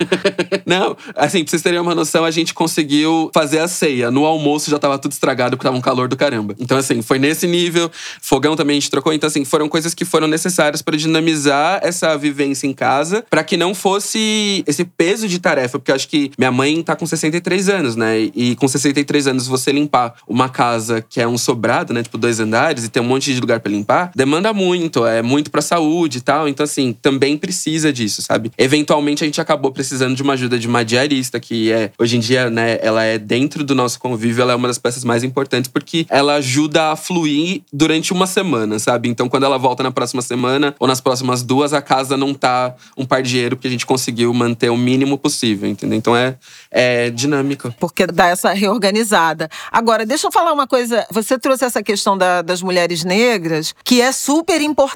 Não, assim, pra vocês terem uma noção, a gente conseguiu fazer a ceia. No almoço já tava tudo estragado porque tava um calor do caramba. Então, assim, foi nesse nível. Fogão também a gente trocou. Então, assim, foram coisas que foram necessárias pra dinamizar essa vivência em casa, pra que não fosse esse peso de tarefa. Porque eu acho que minha mãe tá com 63 anos, né? E com 63 anos, você limpar uma casa que é um sobrado, né? Tipo, dois andares e tem um monte de lugar pra limpar, demanda muito. É muito pra saúde e tal. Então, assim, também precisa disso, sabe? Eventualmente, a gente acabou precisando de uma ajuda de uma diarista, que é, hoje em dia, né? Ela é dentro do nosso convívio, ela é uma das peças mais importantes, porque ela ajuda a fluir durante uma semana, sabe? Então, quando ela volta na próxima semana ou nas próximas duas, a casa não tá um pardieiro, porque a gente conseguiu manter o mínimo possível, entendeu? Então, é, é dinâmico. Porque dá essa reorganizada. Agora, deixa eu falar uma coisa. Você trouxe essa questão da- das mulheres negras, que é super importante,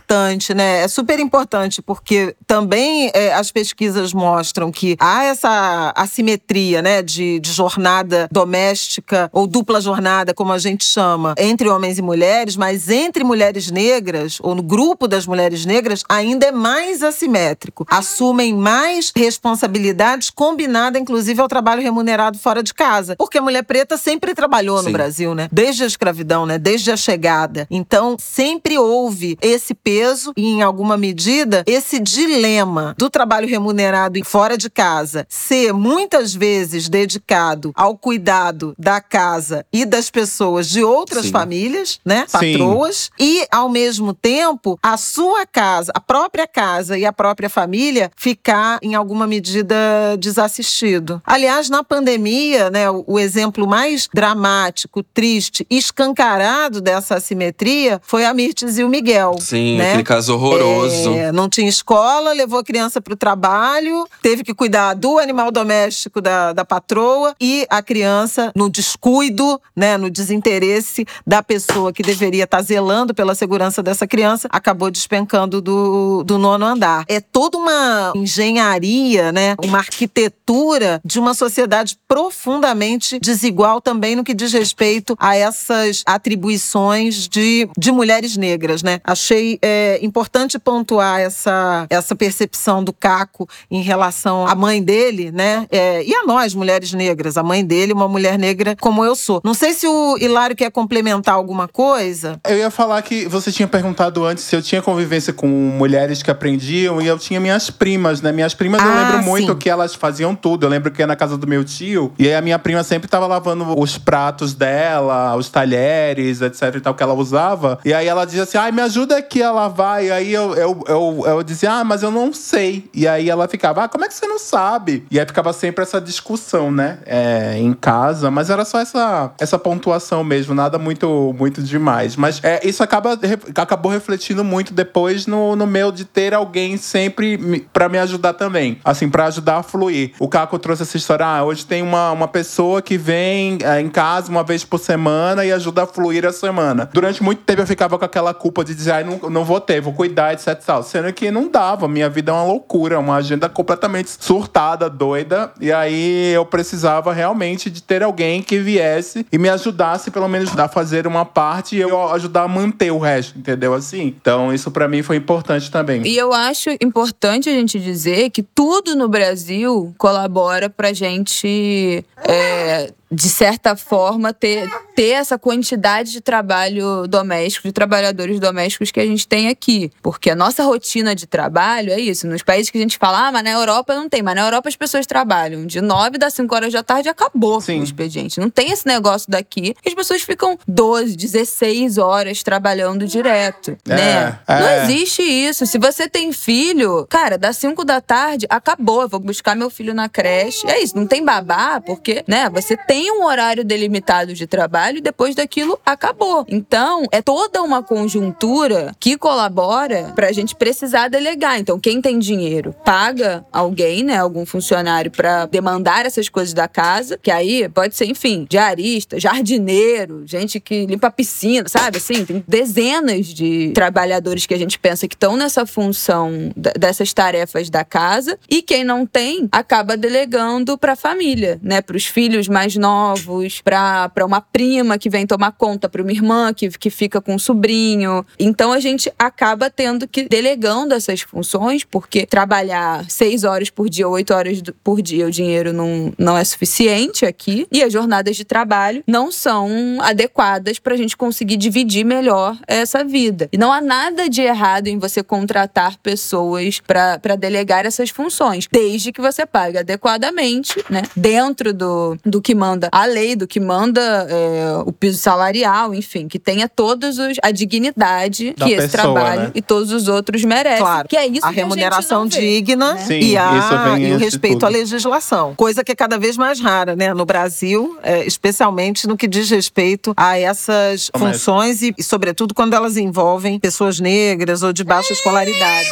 né? É super importante, porque também é, as pesquisas mostram que há essa assimetria, né? De, de jornada doméstica ou dupla jornada, como a gente chama, entre homens e mulheres, mas entre mulheres negras, ou no grupo das mulheres negras, ainda é mais assimétrico. Assumem mais responsabilidades, combinada, inclusive, ao trabalho remunerado fora de casa. Porque a mulher preta sempre trabalhou no Sim. Brasil, né? Desde a escravidão, né? Desde a chegada. Então, sempre houve esse peso e, em alguma medida, esse dilema do trabalho remunerado fora de casa ser muitas vezes dedicado ao cuidado da casa e das pessoas de outras Sim. famílias, né? Sim. Patroas. E, ao mesmo tempo, a sua casa, a própria casa e a própria família ficar, em alguma medida, desassistido. Aliás, na pandemia, né, o, o exemplo mais dramático, triste, escancarado dessa assimetria foi a Mirtes e o Miguel. Sim, né? Aquele caso horroroso. É, não tinha escola, levou a criança para o trabalho, teve que cuidar do animal doméstico da, da patroa e a criança, no descuido, né, no desinteresse da pessoa que deveria estar zelando pela segurança dessa criança, acabou despencando do, do nono andar. É toda uma engenharia, né, uma arquitetura de uma sociedade profundamente desigual também no que diz respeito a essas atribuições de, de mulheres negras, né? Achei é, importante pontuar essa, essa percepção do Caco em relação à mãe dele, né? É, e a nós, mulheres negras. A mãe dele, uma mulher negra como eu sou. Não sei se o Hilário quer complementar alguma coisa. Eu ia falar que você tinha perguntado antes se eu tinha convivência com mulheres que aprendiam e eu tinha minhas primas, né? Minhas primas eu Ah, lembro muito sim. que elas faziam tudo. Eu lembro que ia na casa do meu tio e aí a minha prima sempre tava lavando os pratos dela, os talheres, etc e tal, que ela usava. E aí ela dizia assim: ai, me ajuda aqui a lavar. E aí eu, eu, eu, eu dizia: ah, mas eu não sei. E aí ela ficava: ah, como é que você não sabe? E aí ficava sempre essa discussão, né? É, em casa, mas era só essa, essa pontuação mesmo, nada muito, muito demais. Mas é, isso acaba, acabou refletindo muito depois no, no meu de ter alguém sempre pra me ajudar também. Assim, pra ajudar a fluir. O Caco trouxe essa história: ah, hoje tem uma, uma pessoa que vem é, em casa uma vez por semana e ajuda a fluir a semana. Durante muito tempo eu ficava com aquela culpa de dizer, ai, não, não vou botei, vou cuidar, etc. Tal. Sendo que não dava. Minha vida é uma loucura, uma agenda completamente surtada, doida. E aí eu precisava realmente de ter alguém que viesse e me ajudasse, pelo menos, a fazer uma parte e eu ajudar a manter o resto, entendeu? Assim. Então, isso para mim foi importante também. E eu acho importante a gente dizer que tudo no Brasil colabora pra gente é, de certa forma, ter, ter essa quantidade de trabalho doméstico, de trabalhadores domésticos que a gente tem aqui. Porque a nossa rotina de trabalho é isso. Nos países que a gente fala, ah, mas na Europa não tem. Mas na Europa as pessoas trabalham de 9 das 5 horas da tarde acabou Sim. o expediente. Não tem esse negócio daqui. As pessoas ficam 12, 16 horas trabalhando direto, é, né? É. Não existe isso. Se você tem filho, cara, das 5 da tarde, acabou. Eu vou buscar meu filho na creche. É isso. Não tem babá, porque, né, você tem tem um horário delimitado de trabalho e depois daquilo acabou. Então, é toda uma conjuntura que colabora para a gente precisar delegar. Então, quem tem dinheiro paga alguém, né, algum funcionário para demandar essas coisas da casa, que aí pode ser, enfim, diarista, jardineiro, gente que limpa a piscina, sabe? Assim, tem dezenas de trabalhadores que a gente pensa que estão nessa função dessas tarefas da casa e quem não tem acaba delegando para a família, né, para os filhos mais novos novos, para uma prima que vem tomar conta, para uma irmã que, que fica com um sobrinho. Então a gente acaba tendo que delegando essas funções, porque trabalhar seis horas por dia, oito horas por dia, o dinheiro não, não é suficiente aqui. E as jornadas de trabalho não são adequadas para a gente conseguir dividir melhor essa vida. E não há nada de errado em você contratar pessoas para delegar essas funções, desde que você pague adequadamente, né? Dentro do, do que manda manda a lei, do que manda é, o piso salarial, enfim, que tenha todos os, a dignidade da que pessoa, esse trabalho né? e todos os outros merecem. Claro. Que é isso a remuneração a digna vê, né? Sim, e, a, e o respeito à legislação. Coisa que é cada vez mais rara, né? No Brasil, é, especialmente no que diz respeito a essas funções e, e, sobretudo, quando elas envolvem pessoas negras ou de baixa escolaridade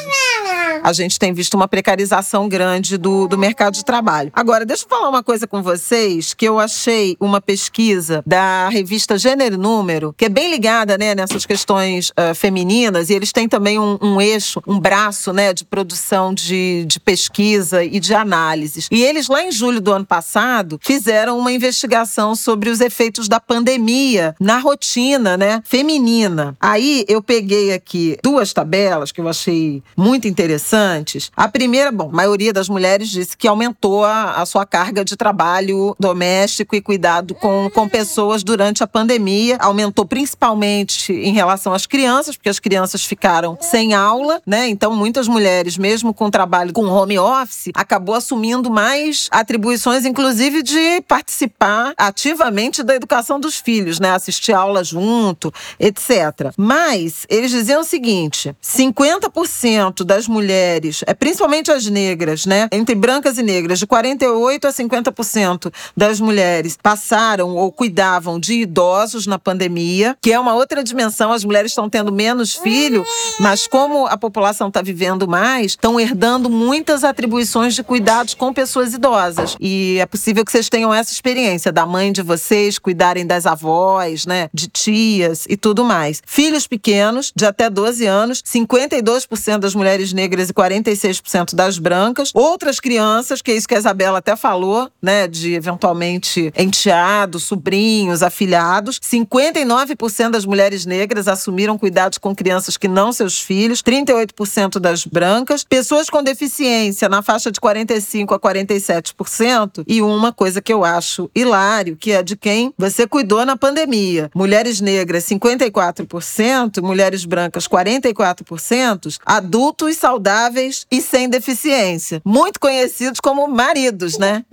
a gente tem visto uma precarização grande do, do mercado de trabalho. Agora, deixa eu falar uma coisa com vocês, que eu achei uma pesquisa da revista Gênero e Número, que é bem ligada né, nessas questões uh, femininas, e eles têm também um, um, eixo, um braço né, de produção de, de pesquisa e de análises. E eles, lá em julho do ano passado, fizeram uma investigação sobre os efeitos da pandemia na rotina né, feminina. Aí eu peguei aqui duas tabelas que eu achei muito interessantes interessantes. A primeira, bom, a maioria das mulheres disse que aumentou a, a sua carga de trabalho doméstico e cuidado com, com pessoas durante a pandemia. Aumentou principalmente em relação às crianças, porque as crianças ficaram sem aula, né? Então, muitas mulheres, mesmo com trabalho com home office, acabou assumindo mais atribuições, inclusive de participar ativamente da educação dos filhos, né? Assistir aula junto, etc. Mas eles diziam o seguinte: 50% das mulheres mulheres, é principalmente as negras, né? Entre brancas e negras, de 48 a 50% das mulheres passaram ou cuidavam de idosos na pandemia, que é uma outra dimensão. As mulheres estão tendo menos filho, mas como a população está vivendo mais, estão herdando muitas atribuições de cuidados com pessoas idosas. E é possível que vocês tenham essa experiência da mãe de vocês cuidarem das avós, né? De tias e tudo mais. Filhos pequenos, de até 12 anos, 52% das mulheres negras negras e 46% das brancas. Outras crianças, que é isso que a Isabela até falou, né, de eventualmente enteados, sobrinhos, afilhados. 59% das mulheres negras assumiram cuidados com crianças que não seus filhos, 38% das brancas. Pessoas com deficiência na faixa de 45 a 47% e uma coisa que eu acho hilário, que é de quem você cuidou na pandemia. Mulheres negras 54%, mulheres brancas 44%, adultos saudáveis saudáveis e sem deficiência. Muito conhecidos como maridos, né?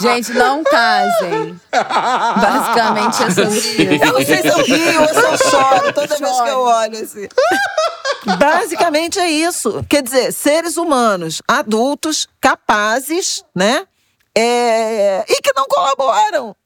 Gente, não casem. Basicamente é sobre isso. Eu não sei se eu rio ou se eu choro toda vez que eu olho assim. Basicamente é isso. Quer dizer, seres humanos, adultos, capazes, né? É... e que não colaboram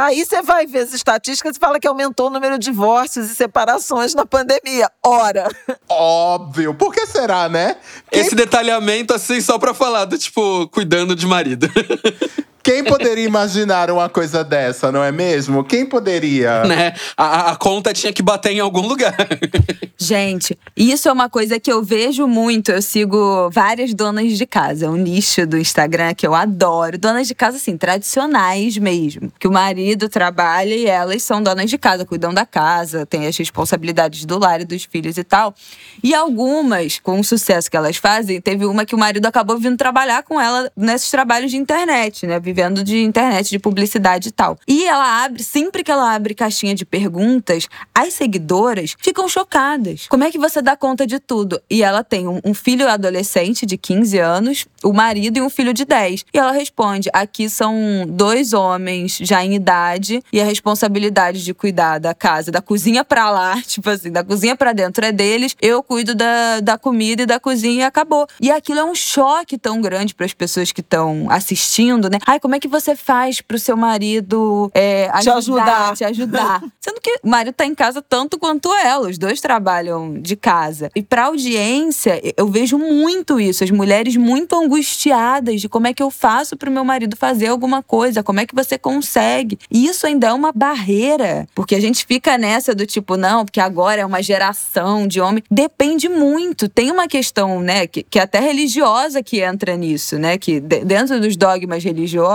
Aí você vai ver as estatísticas e fala que aumentou o número de divórcios e separações na pandemia. Ora! Óbvio. Por que será, né? Esse detalhamento, assim, só pra falar do tipo, cuidando de marido. Quem poderia imaginar uma coisa dessa, não é mesmo? Quem poderia? Né? A, a conta tinha que bater em algum lugar. Gente, isso é uma coisa que eu vejo muito. Eu sigo várias donas de casa, um nicho do Instagram que eu adoro. Donas de casa, assim, tradicionais mesmo. Que o marido trabalha e elas são donas de casa, cuidam da casa, têm as responsabilidades do lar e dos filhos e tal. E algumas, com o sucesso que elas fazem, teve uma que o marido acabou vindo trabalhar com ela nesses trabalhos de internet, né? Vivendo de internet, de publicidade e tal. E ela abre, sempre que ela abre caixinha de perguntas, as seguidoras ficam chocadas. Como é que você dá conta de tudo? E ela tem um, um filho adolescente de 15 anos, o marido e um filho de 10. E ela responde: aqui são dois homens já em idade e a responsabilidade de cuidar da casa, da cozinha pra lá, tipo assim, da cozinha pra dentro é deles, eu cuido da, da comida e da cozinha e acabou. E aquilo é um choque tão grande para as pessoas que estão assistindo, né? Ai, como é que você faz pro seu marido é, Te ajudar. Te ajudar. Sendo que o marido tá em casa tanto quanto ela, os dois trabalham de casa. E pra audiência, eu vejo muito isso, as mulheres muito angustiadas de como é que eu faço pro meu marido fazer alguma coisa, como é que você consegue. E isso ainda é uma barreira, porque a gente fica nessa do tipo, não, porque agora é uma geração de homem. Depende muito. Tem uma questão, né, que, que é até religiosa que entra nisso, né, que de- dentro dos dogmas religiosos,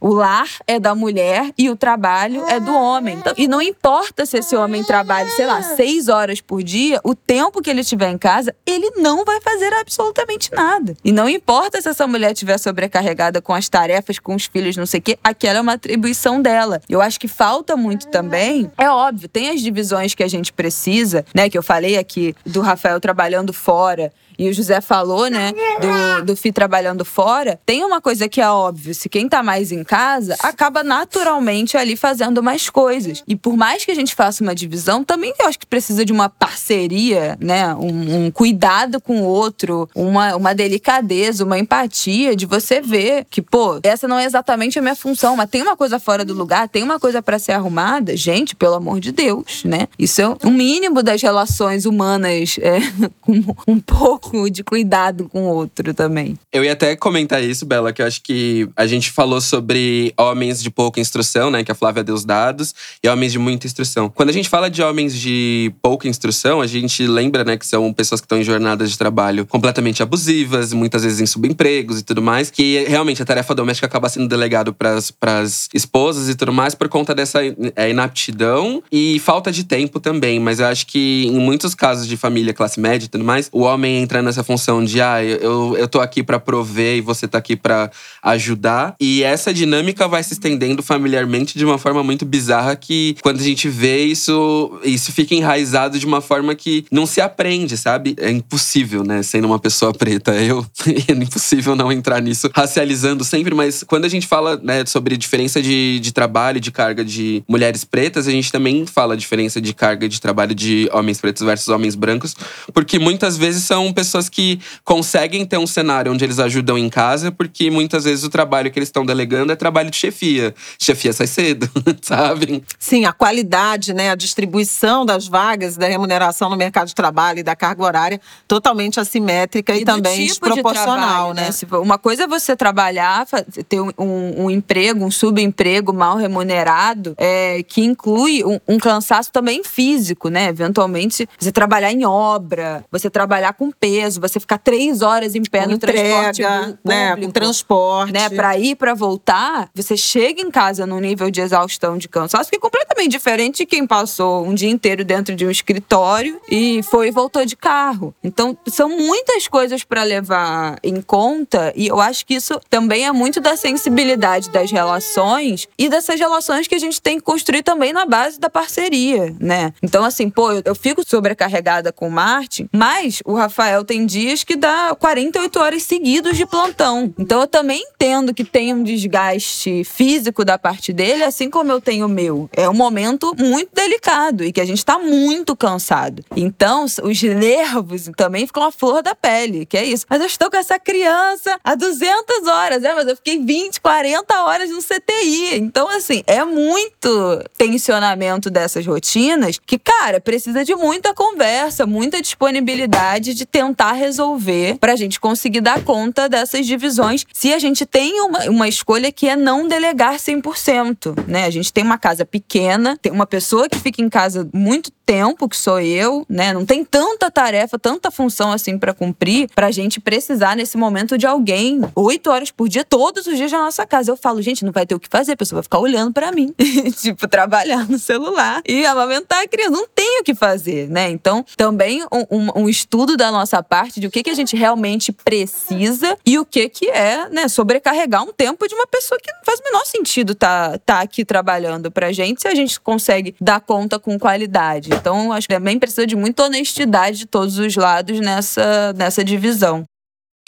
o lar é da mulher e o trabalho é do homem. Então, e não importa se esse homem trabalha, sei lá, seis horas por dia, o tempo que ele estiver em casa, ele não vai fazer absolutamente nada. E não importa se essa mulher estiver sobrecarregada com as tarefas, com os filhos, não sei o quê, aquela é uma atribuição dela. Eu acho que falta muito também. É óbvio, tem as divisões que a gente precisa, né? Que eu falei aqui do Rafael trabalhando fora. E o José falou, né, do, do Fi trabalhando fora. Tem uma coisa que é óbvio: se quem tá mais em casa, acaba naturalmente ali fazendo mais coisas. E por mais que a gente faça uma divisão, também eu acho que precisa de uma parceria, né? Um, um cuidado com o outro, uma, uma delicadeza, uma empatia de você ver que, pô, essa não é exatamente a minha função, mas tem uma coisa fora do lugar, tem uma coisa para ser arrumada. Gente, pelo amor de Deus, né? Isso é um mínimo das relações humanas, é, com um pouco de cuidado com o outro também. Eu ia até comentar isso, Bela, que eu acho que a gente falou sobre homens de pouca instrução, né? Que a Flávia deu os dados, e homens de muita instrução. Quando a gente fala de homens de pouca instrução, a gente lembra, né, que são pessoas que estão em jornadas de trabalho completamente abusivas, muitas vezes em subempregos e tudo mais, que realmente a tarefa doméstica acaba sendo delegado para as esposas e tudo mais por conta dessa é, inaptidão e falta de tempo também. Mas eu acho que em muitos casos de família classe média e tudo mais, o homem entra nessa função de ah, eu, eu tô aqui para prover e você tá aqui para ajudar. E essa dinâmica vai se estendendo familiarmente de uma forma muito bizarra que quando a gente vê isso, isso fica enraizado de uma forma que não se aprende, sabe? É impossível, né? Sendo uma pessoa preta, eu é impossível não entrar nisso, racializando sempre, mas quando a gente fala né, sobre diferença de, de trabalho, de carga de mulheres pretas, a gente também fala diferença de carga de trabalho de homens pretos versus homens brancos, porque muitas vezes são pessoas que conseguem ter um cenário onde eles ajudam em casa, porque muitas vezes o trabalho que eles estão delegando é trabalho de chefia. Chefia sai cedo, sabe? Sim, a qualidade, né, a distribuição das vagas, da remuneração no mercado de trabalho e da carga horária totalmente assimétrica e, do também tipo de desproporcional, trabalho, né? Se for- Uma coisa é você trabalhar, ter um, um- um emprego, um subemprego mal remunerado, é, que inclui um, um cansaço também físico, né? Eventualmente, você trabalhar em obra, você trabalhar com peso, você ficar três horas em pé Com no transporte entrega, pú- né, com público. transporte. Né, pra ir, pra voltar, você chega em casa num nível de exaustão, de cansaço, que é completamente diferente de quem passou um dia inteiro dentro de um escritório e foi e voltou de carro. Então, são muitas coisas pra levar em conta e eu acho que isso também é muito da sensibilidade das relações e dessas relações que a gente tem que construir também na base da parceria, né? Então, assim, pô, eu, eu fico sobrecarregada com o Martin, mas o Rafael tem dias que dá 48 horas seguidos de plantão. Então, eu também entendo que tem um desgaste físico da parte dele, assim como eu tenho o meu. É um momento muito delicado e que a gente tá muito cansado. Então, os nervos também ficam a flor da pele, que é isso. Mas eu estou com essa criança há 200 horas, né? Mas eu fiquei 20, 40 horas no CTI. Então, assim, é muito tensionamento dessas rotinas que, cara, precisa de muita conversa, muita disponibilidade de tentar tentar resolver para a gente conseguir dar conta dessas divisões. Se a gente tem uma, uma escolha que é não delegar 100%, né? A gente tem uma casa pequena, tem uma pessoa que fica em casa muito tempo, que sou eu, né? Não tem tanta tarefa, tanta função assim para cumprir, pra gente precisar nesse momento de alguém oito horas por dia, todos os dias na nossa casa. Eu falo, gente, não vai ter o que fazer, a pessoa vai ficar olhando para mim, tipo, trabalhar no celular e amamentar a criança. Não tem o que fazer, né? Então, também um, um, estudo da nossa parte de o que, que a gente realmente precisa e o que, que é, né, sobrecarregar um tempo de uma pessoa que não faz o menor sentido tá, tá aqui trabalhando pra gente se a gente consegue dar conta com qualidade. Então, acho que também precisa de muita honestidade de todos os lados nessa, nessa divisão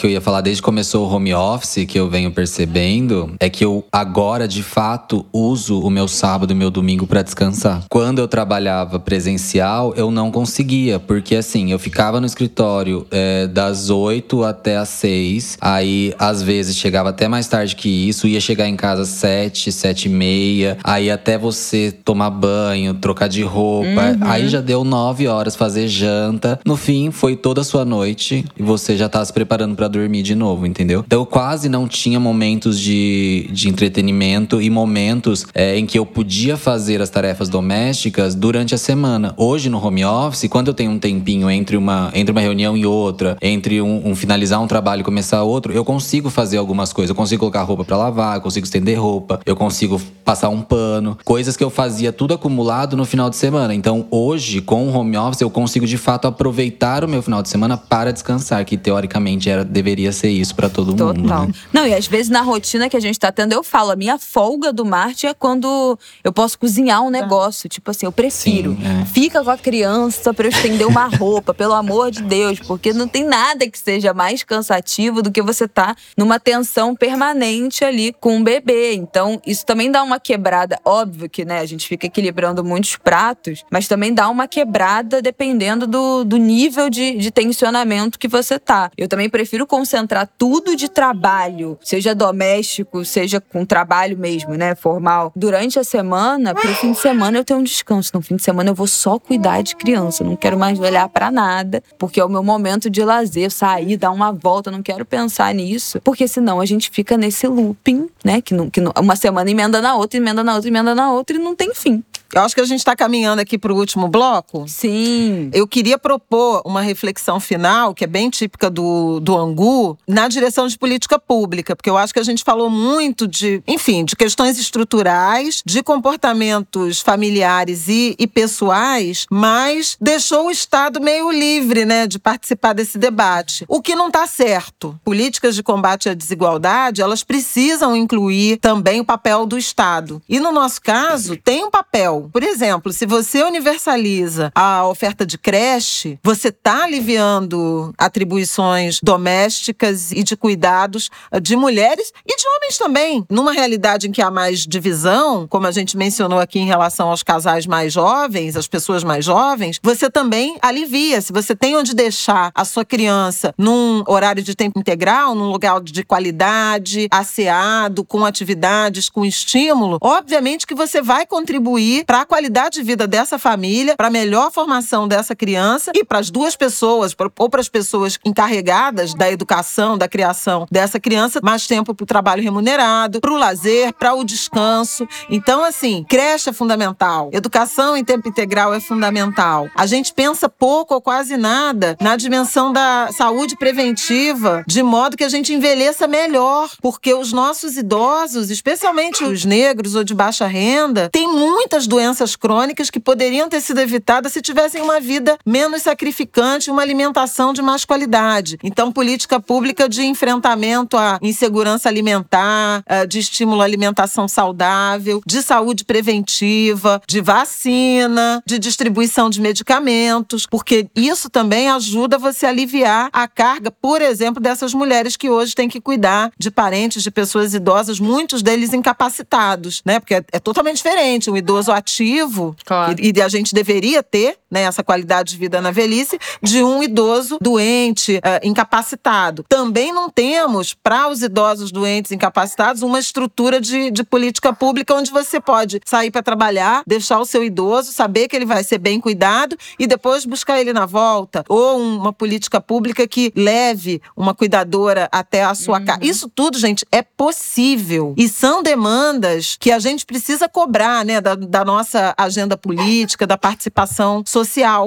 que eu ia falar desde que começou o home office, que eu venho percebendo, é que eu agora de fato uso o meu sábado e meu domingo para descansar. Quando eu trabalhava presencial, eu não conseguia, porque assim, eu ficava no escritório é, das 8 até as 6, aí às vezes chegava até mais tarde que isso, ia chegar em casa às 7, 7 e meia, aí até você tomar banho, trocar de roupa, uhum. aí já deu 9 horas fazer janta. No fim, foi toda a sua noite e você já tá se preparando para dormir de novo, entendeu? Então eu quase não tinha momentos de, de entretenimento e momentos é, em que eu podia fazer as tarefas domésticas durante a semana. Hoje no home office, quando eu tenho um tempinho entre uma, entre uma reunião e outra, entre um, um finalizar um trabalho e começar outro, eu consigo fazer algumas coisas. Eu consigo colocar roupa para lavar, eu consigo estender roupa, eu consigo passar um pano, coisas que eu fazia tudo acumulado no final de semana. Então hoje, com o home office, eu consigo de fato aproveitar o meu final de semana para descansar, que teoricamente era deveria ser isso para todo Total. mundo. Né? Não, e às vezes na rotina que a gente tá tendo, eu falo, a minha folga do Marte é quando eu posso cozinhar um tá. negócio. Tipo assim, eu prefiro. Sim, é. Fica com a criança para eu estender uma roupa, pelo amor de Deus, porque não tem nada que seja mais cansativo do que você tá numa tensão permanente ali com o bebê. Então, isso também dá uma quebrada. Óbvio que, né, a gente fica equilibrando muitos pratos, mas também dá uma quebrada dependendo do, do nível de, de tensionamento que você tá. Eu também prefiro concentrar tudo de trabalho, seja doméstico, seja com trabalho mesmo, né, formal, durante a semana, pro fim de semana eu tenho um descanso. No fim de semana eu vou só cuidar de criança, não quero mais olhar para nada, porque é o meu momento de lazer, sair, dar uma volta, não quero pensar nisso, porque senão a gente fica nesse looping, né, que, não, que não, uma semana emenda na outra, emenda na outra, emenda na outra e não tem fim. Eu acho que a gente está caminhando aqui para o último bloco. Sim. Eu queria propor uma reflexão final, que é bem típica do, do Angu, na direção de política pública, porque eu acho que a gente falou muito de, enfim, de questões estruturais, de comportamentos familiares e, e pessoais, mas deixou o Estado meio livre, né, de participar desse debate. O que não está certo. Políticas de combate à desigualdade, elas precisam incluir também o papel do Estado. E no nosso caso, tem um papel por exemplo, se você universaliza a oferta de creche, você está aliviando atribuições domésticas e de cuidados de mulheres e de homens também. Numa realidade em que há mais divisão, como a gente mencionou aqui em relação aos casais mais jovens, as pessoas mais jovens, você também alivia. Se você tem onde deixar a sua criança num horário de tempo integral, num lugar de qualidade, asseado, com atividades, com estímulo, obviamente que você vai contribuir para a qualidade de vida dessa família, para a melhor formação dessa criança e para as duas pessoas, ou para as pessoas encarregadas da educação, da criação dessa criança, mais tempo para o trabalho remunerado, para o lazer, para o descanso. Então, assim, creche é fundamental, educação em tempo integral é fundamental. A gente pensa pouco ou quase nada na dimensão da saúde preventiva, de modo que a gente envelheça melhor, porque os nossos idosos, especialmente os negros ou de baixa renda, têm muitas doenças doenças crônicas que poderiam ter sido evitadas se tivessem uma vida menos sacrificante, uma alimentação de mais qualidade. Então, política pública de enfrentamento à insegurança alimentar, eh, de estímulo à alimentação saudável, de saúde preventiva, de vacina, de distribuição de medicamentos, porque isso também ajuda você a aliviar a carga, por exemplo, dessas mulheres que hoje têm que cuidar de parentes de pessoas idosas, muitos deles incapacitados, né? Porque é, é totalmente diferente um idoso ativo ativo claro. e, e a gente deveria ter né, essa qualidade de vida na velhice de um idoso doente, uh, incapacitado. Também não temos, para os idosos doentes incapacitados, uma estrutura de, de política pública onde você pode sair para trabalhar, deixar o seu idoso, saber que ele vai ser bem cuidado e depois buscar ele na volta. Ou uma política pública que leve uma cuidadora até a sua uhum. casa. Isso tudo, gente, é possível. E são demandas que a gente precisa cobrar, né, da, da nossa agenda política, da participação social,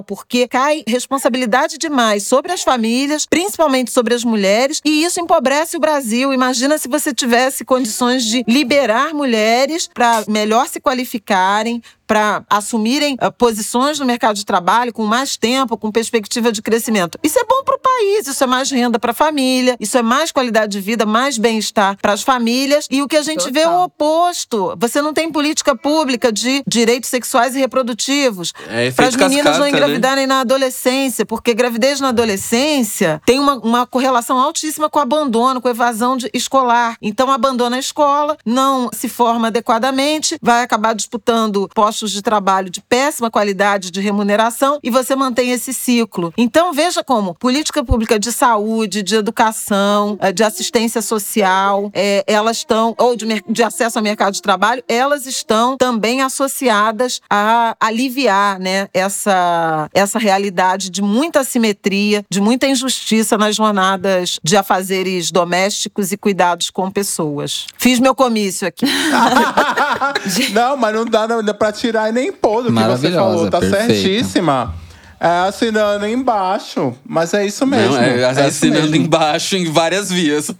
porque cai responsabilidade demais sobre as famílias, principalmente sobre as mulheres, e isso empobrece o Brasil. Imagina se você tivesse condições de liberar mulheres para melhor se qualificarem, para assumirem uh, posições no mercado de trabalho com mais tempo, com perspectiva de crescimento. Isso é bom para o país, isso é mais renda para a família, isso é mais qualidade de vida, mais bem-estar para as famílias. E o que a gente Total. vê é o oposto. Você não tem política pública de direitos sexuais e reprodutivos é, para as meninas cascata, não né? engravidarem né? na adolescência, porque gravidez na adolescência tem uma, uma correlação altíssima com abandono, com evasão de, escolar. Então abandona a escola, não se forma adequadamente, vai acabar disputando postos postos de trabalho de péssima qualidade de remuneração e você mantém esse ciclo. Então veja como política pública de saúde, de educação, eh, de assistência social, é, elas estão ou de, de acesso ao mercado de trabalho, elas estão também associadas a aliviar, né, essa essa realidade de muita assimetria, de muita injustiça nas jornadas de afazeres domésticos e cuidados com pessoas. Fiz meu comício aqui. não, mas não dá, não dá pra tirar e nem pôr do que você falou. Tá perfeita. certíssima. É assinando embaixo. Mas é isso mesmo. Não, é, é assinando mesmo. embaixo em várias vias.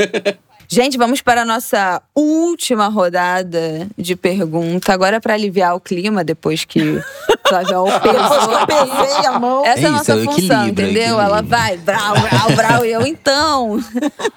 Gente, vamos para a nossa última rodada de pergunta. Agora, para aliviar o clima, depois que Flávio pesou. pesei a mão. Essa é, é a nossa é função, entendeu? Ela vai, brau, brau, brau. E eu, então,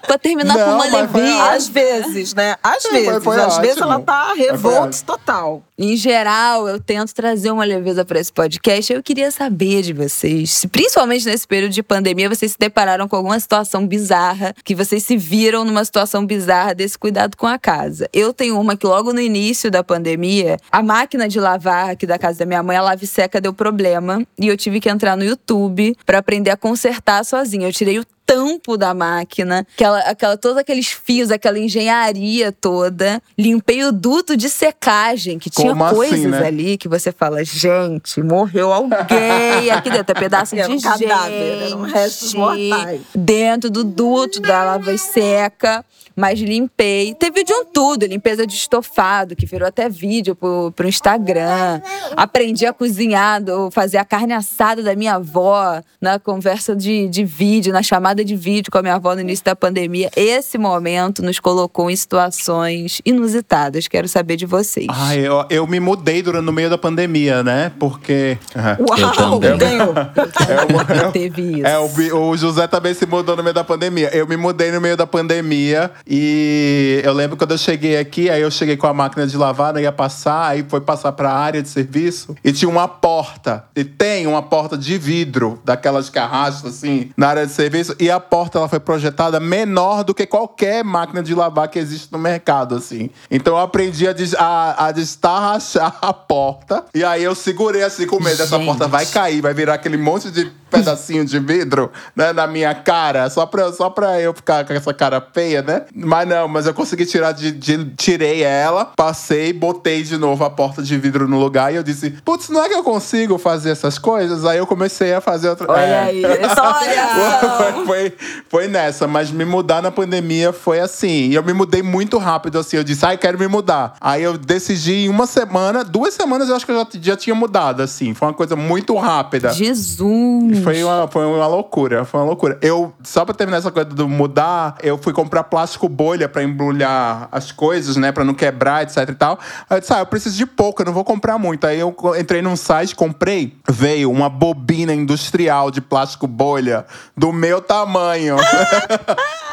para terminar Não, com uma leveza. Às vezes, né? Às vezes. Foi, foi Às ótimo. vezes ela tá revolta total. Em geral, eu tento trazer uma leveza para esse podcast. Eu queria saber de vocês, principalmente nesse período de pandemia, vocês se depararam com alguma situação bizarra, que vocês se viram numa situação bizarra desse cuidado com a casa. Eu tenho uma que logo no início da pandemia, a máquina de lavar aqui da casa da minha mãe, a lave seca deu problema e eu tive que entrar no YouTube para aprender a consertar sozinha. Eu tirei o tampo da máquina, aquela, aquela, todos aqueles fios, aquela engenharia toda. Limpei o duto de secagem, que tinha Como coisas assim, né? ali que você fala, gente, morreu alguém aqui dentro. É pedaço de um cadáver, eram restos mortais. Dentro do duto da lava seca mas limpei. Teve de um tudo, limpeza de estofado, que virou até vídeo pro, pro Instagram. Aprendi a cozinhar, fazer a carne assada da minha avó na conversa de, de vídeo, na chamada de vídeo com a minha avó no início da pandemia. Esse momento nos colocou em situações inusitadas. Quero saber de vocês. Ah, eu, eu me mudei durante no meio da pandemia, né? Porque. Uau, eu ganhou. É, é, Teve isso. É, o, o José também se mudou no meio da pandemia. Eu me mudei no meio da pandemia e eu lembro quando eu cheguei aqui, aí eu cheguei com a máquina de lavar, né, ia passar, aí foi passar para a área de serviço e tinha uma porta. E tem uma porta de vidro, daquelas que arrastam assim, na área de serviço. E a porta ela foi projetada menor do que qualquer máquina de lavar que existe no mercado, assim. Então eu aprendi a, des a, a destarrachar a porta. E aí eu segurei assim com medo, essa porta vai cair, vai virar aquele monte de pedacinho de vidro né, na minha cara, só pra, só pra eu ficar com essa cara feia, né? Mas não, mas eu consegui tirar de, de, Tirei ela, passei, botei de novo a porta de vidro no lugar e eu disse: Putz, não é que eu consigo fazer essas coisas? Aí eu comecei a fazer outra. Olha é. aí, olha! foi, foi, foi nessa, mas me mudar na pandemia foi assim. E eu me mudei muito rápido, assim. Eu disse, ai, quero me mudar. Aí eu decidi em uma semana, duas semanas eu acho que eu já, já tinha mudado, assim. Foi uma coisa muito rápida. Jesus! Foi uma, foi uma loucura, foi uma loucura. Eu, só pra terminar essa coisa do mudar, eu fui comprar plástico bolha pra embrulhar as coisas, né? Pra não quebrar, etc e tal. Aí eu disse, ah, eu preciso de pouco, eu não vou comprar muito. Aí eu entrei num site, comprei, veio uma bobina industrial de plástico bolha do meu tamanho.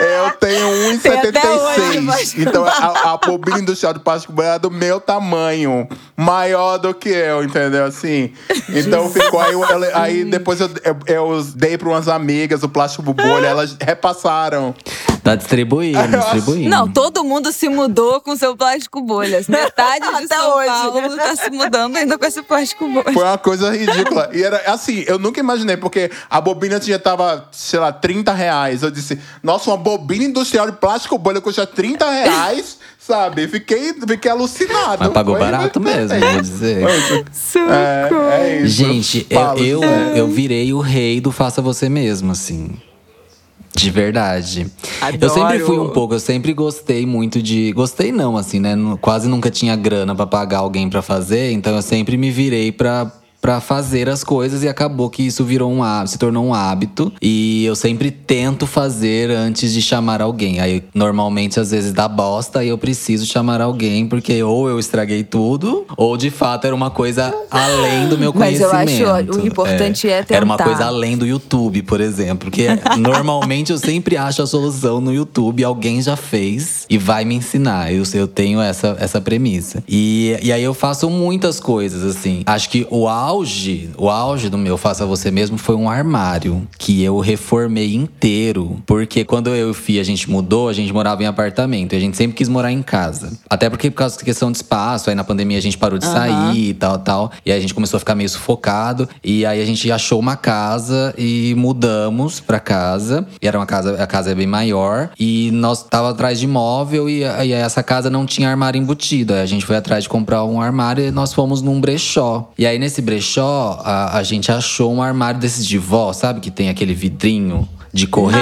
Eu tenho Tem até hoje, 1,76. mas- Então a, a bobina industrial de plástico banho é do meu tamanho. Maior do que eu, entendeu? Assim. Então ficou aí. eu- aí depois eu, eu, eu dei pra umas amigas o plástico bolha, elas repassaram. Tá distribuindo, distribuindo. Não, todo mundo se mudou com seu plástico bolhas. Metade de Até São hoje. Paulo tá se mudando ainda com esse plástico bolhas. Foi uma coisa ridícula. E era assim, eu nunca imaginei, porque a bobina tinha, tava, sei lá, 30 reais. Eu disse, nossa, uma bobina industrial de plástico bolha custa 30 reais, sabe? Fiquei, fiquei alucinado. Mas pagou Foi barato mesmo, vou dizer. É, é isso. Gente, eu, eu, é. eu virei o rei do faça você mesmo, assim. De verdade. Eu Adoro. sempre fui um pouco, eu sempre gostei muito de. Gostei não, assim, né? Quase nunca tinha grana pra pagar alguém pra fazer, então eu sempre me virei pra. Pra fazer as coisas e acabou que isso virou um hábito, se tornou um hábito. E eu sempre tento fazer antes de chamar alguém. Aí normalmente às vezes dá bosta e eu preciso chamar alguém, porque ou eu estraguei tudo, ou de fato era uma coisa além do meu Mas eu conhecimento. acho, o importante é Era uma tentar. coisa além do YouTube, por exemplo. Porque normalmente eu sempre acho a solução no YouTube, alguém já fez e vai me ensinar. Eu, eu tenho essa, essa premissa. E, e aí eu faço muitas coisas, assim. Acho que o auge, o auge do meu Faça Você Mesmo foi um armário que eu reformei inteiro. Porque quando eu e o Fih a gente mudou, a gente morava em apartamento. E a gente sempre quis morar em casa. Até porque por causa da questão de espaço, aí na pandemia a gente parou de sair e tal, tal. E aí a gente começou a ficar meio sufocado. E aí a gente achou uma casa e mudamos pra casa. E era uma casa, a casa é bem maior. E nós tava atrás de móvel e, e essa casa não tinha armário embutido. Aí a gente foi atrás de comprar um armário e nós fomos num brechó. E aí nesse brechó, a, a gente achou um armário desses de vó, sabe? Que tem aquele vidrinho de correr,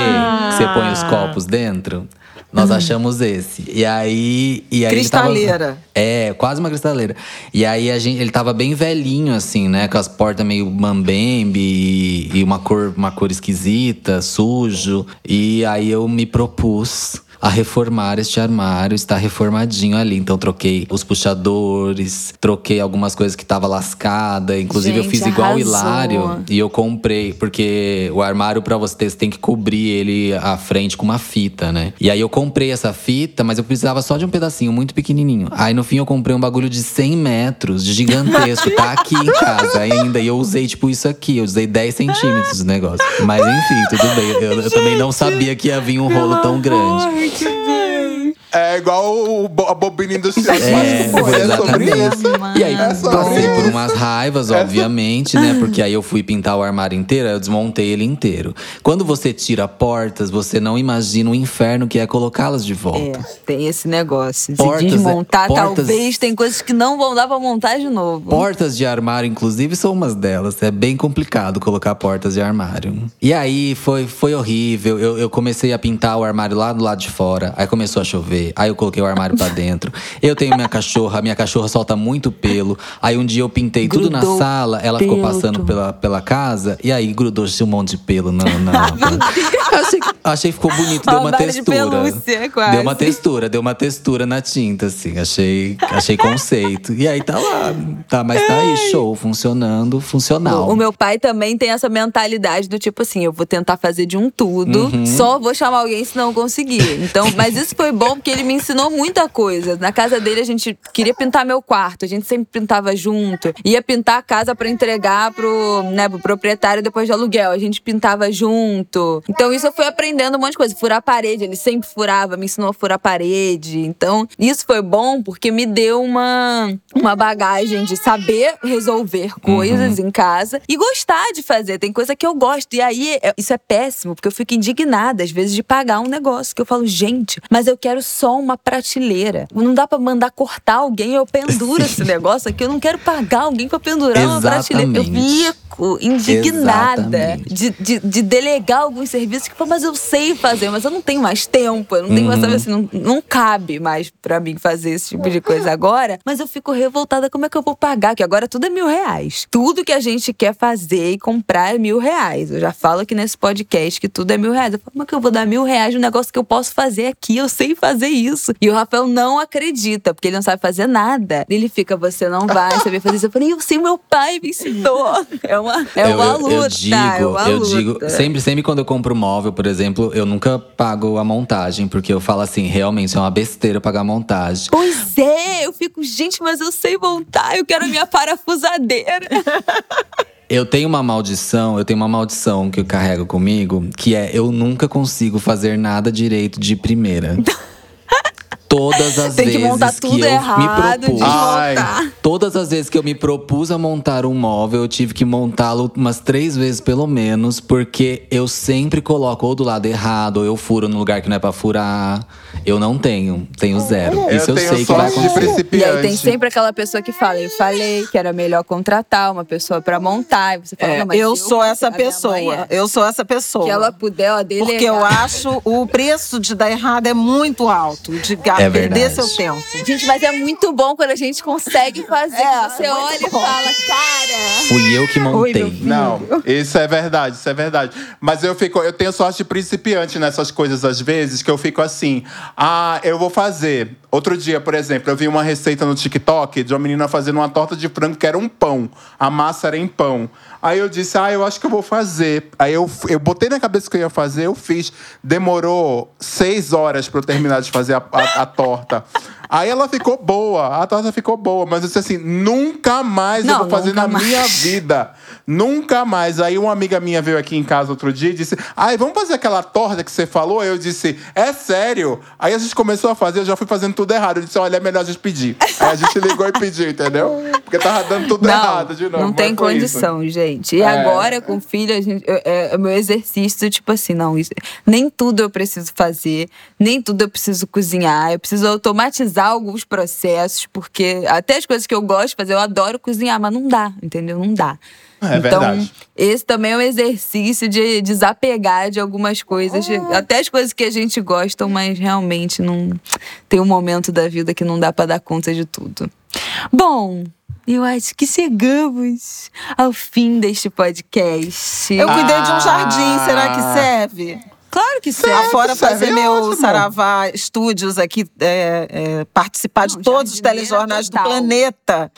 que você põe os copos dentro. Nós achamos esse. E aí. E aí ele tava- Cristaleira. é, quase uma cristaleira. E aí a gente, ele tava bem velhinho, assim, né? Com as portas meio mambembe e, e uma, cor, uma cor esquisita, sujo. E aí eu me propus a reformar este armário, está reformadinho ali. Então troquei os puxadores, troquei algumas coisas que tava lascada. Inclusive eu Gente, fiz igual o arrasou. Hilário e eu comprei, porque o armário ter, você tem que cobrir ele à frente com uma fita, né? E aí eu comprei essa fita, mas eu precisava só de um pedacinho muito pequenininho. Aí no fim eu comprei um bagulho de 100 metros, gigantesco, tá aqui em casa ainda. E eu usei tipo isso aqui, eu usei 10 centímetros do negócio. Mas enfim, tudo bem. Eu, eu também não sabia que ia vir um rolo tão grande. Ai, que bem. É igual o a bobina industrial de É. É sobre exatamente. isso. E aí É passei por isso. umas raivas, obviamente, né? Porque aí eu fui pintar o armário inteiro, aí eu desmontei ele inteiro. Quando você tira portas, você não imagina o inferno que é colocá-las de É, volta. tem esse negócio. De Portas, é- desmontar, portas- talvez tem coisas que não vão dar pra montar de novo. Portas de armário, inclusive, são umas delas. É bem complicado colocar portas de armário. E aí foi, foi horrível. Eu, eu comecei a pintar o armário lá do lado de fora. Aí começou a chover. Aí eu coloquei o armário pra dentro. Eu tenho minha cachorra, minha cachorra solta muito pelo. Aí um dia eu pintei tudo na Grudou sala, ela ficou passando pela, pela casa. E aí grudou-se um monte de pelo na. na- achei, achei que ficou bonito, deu Uma de textura. pelúcia, quase. Deu uma textura, deu uma textura na tinta, assim. Achei, achei conceito. E aí tá lá. Tá, mas tá aí, show, funcionando, funcional. O meu pai também tem essa mentalidade do tipo assim, eu vou tentar fazer de um tudo, Uhum. só vou chamar alguém se não conseguir. Então, mas isso foi bom porque ele me ensinou muita coisa. Na casa dele a gente queria pintar meu quarto, a gente sempre pintava junto. Ia pintar a casa pra entregar pro, né, pro proprietário depois de aluguel, a gente pintava junto. Então isso eu fui aprendendo um monte de coisa, furar a parede, ele sempre furava, me ensinou a furar a parede. Então, isso foi bom porque me deu uma uma bagagem de saber resolver coisas em casa e gostar de fazer. Tem coisa que eu gosto. E aí, é- isso é péssimo, porque eu fico indignada, às vezes, de pagar um negócio. Que eu falo, gente, mas eu quero só uma prateleira. Não dá pra mandar cortar alguém, eu penduro esse negócio aqui. Eu não quero pagar alguém pra pendurar uma prateleira. Eu Exatamente. fico indignada Exatamente. de, de, de delegar alguns serviços que, pô, mas eu sei fazer, mas eu não tenho mais tempo. Eu não tenho mais, sabe assim, não, não cabe mais pra mim fazer esse tipo de coisa agora. Mas eu fico revoltada, como é que eu vou pagar? Que agora tudo é mil reais. Tudo que a gente quer fazer e comprar é mil reais. Eu já falo aqui nesse podcast que tudo é mil reais. Eu falo, como é que eu vou dar mil reais num negócio que eu posso fazer aqui? Eu sei fazer isso. E o Rafael não acredita, porque ele não sabe fazer nada. Ele fica, você não vai saber fazer isso. Eu falei, eu sei, meu pai me ensinou. É uma, é uma eu, luta. Eu digo, é uma eu luta. digo, sempre, sempre quando eu compro móvel, por exemplo, eu nunca pago a montagem, porque eu falo assim, realmente é uma besteira pagar a montagem. Pois é, eu fico, gente, mas eu sei montar, eu quero a minha parafusadeira. Eu tenho uma maldição, eu tenho uma maldição que eu carrego comigo, que é eu nunca consigo fazer nada direito de primeira. Todas as Tem que vezes montar que tudo eu errado, me propus. Ai. Todas as vezes que eu me propus a montar um móvel, eu tive que montá-lo umas três vezes pelo menos, porque eu sempre coloco ou do lado errado, ou eu furo no lugar que não é pra furar. Eu não tenho, tenho zero. Isso eu, tenho sei que vai acontecer. E aí tem sempre aquela pessoa que fala, eu falei que era melhor contratar uma pessoa pra montar. E você fala, É, não, mas eu sou essa pessoa. é. Eu sou essa pessoa. Que ela puder, ó, delegar. Porque eu acho o preço de dar errado é muito alto, de É perder verdade. seu tempo. Gente, mas é muito bom quando a gente consegue fazer. É, você é muito olha e fala, cara. Fui eu que montei. Não, isso é verdade, isso é verdade. Mas eu fico, eu tenho sorte de principiante nessas coisas às vezes, que eu fico assim, ah, eu vou fazer. Outro dia, por exemplo, eu vi uma receita no TikTok de uma menina fazendo uma torta de frango que era um pão. A massa era em pão. Aí eu disse, ah, eu acho que eu vou fazer. Aí eu, eu botei na cabeça que eu ia fazer, eu fiz. Demorou seis horas para eu terminar de fazer a, a- a torta. Aí ela ficou boa, a torta ficou boa, mas eu disse assim: nunca mais eu Não, vou fazer na mais. minha vida. Nunca mais. Aí uma amiga minha veio aqui em casa outro dia e disse: Ai, vamos fazer aquela torta que você falou? Aí eu disse: É sério? Aí a gente começou a fazer, eu já fui fazendo tudo errado. Eu disse: Olha, é melhor a gente pedir. Aí a gente ligou e pediu, entendeu? Porque tava dando tudo errado de novo. Não tem foi isso. condição, gente. E É. agora, com filho, a gente, eu- é, é o meu exercício, tipo assim, não, isso- nem tudo eu preciso fazer, nem tudo eu preciso cozinhar. Eu preciso automatizar alguns processos, porque até as coisas que eu gosto de fazer, eu adoro cozinhar, mas não dá, entendeu? Não dá. É então, verdade. esse também é um exercício de desapegar de algumas coisas, de- até as coisas que a gente gosta, mas realmente não tem um momento da vida que não dá pra dar conta de tudo. Bom, eu acho que chegamos ao fim deste podcast. Eu cuidei de um Ah. jardim, será que serve? Claro que serve. Afora serve, fazer é meu ótimo. Saravá Estúdios aqui, é, é, participar de Não, todos os telejornais total. do planeta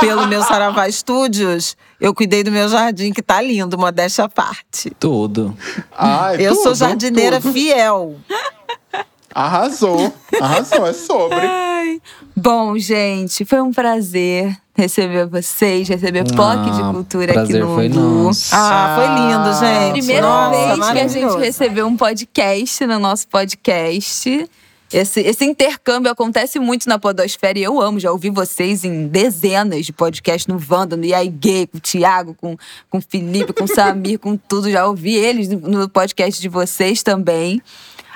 pelo meu Saravá Estúdios, eu cuidei do meu jardim, que tá lindo, modéstia à parte. Tudo. Ai, eu tudo, sou jardineira tudo. fiel. Arrasou. Arrasou, é sobre. Ai. Bom, gente, foi um prazer receber vocês, receber POC de Ah, Cultura aqui no foi nosso. Ah, foi lindo, gente. Primeira Nossa, vez que a gente recebeu um podcast no nosso podcast. Esse, esse intercâmbio acontece muito na Podosfera e eu amo. Já ouvi vocês em dezenas de podcasts no Wanda, no IAI Gay, com o Thiago, com, com o Felipe, com o Samir, com tudo. Já ouvi eles no podcast de vocês também.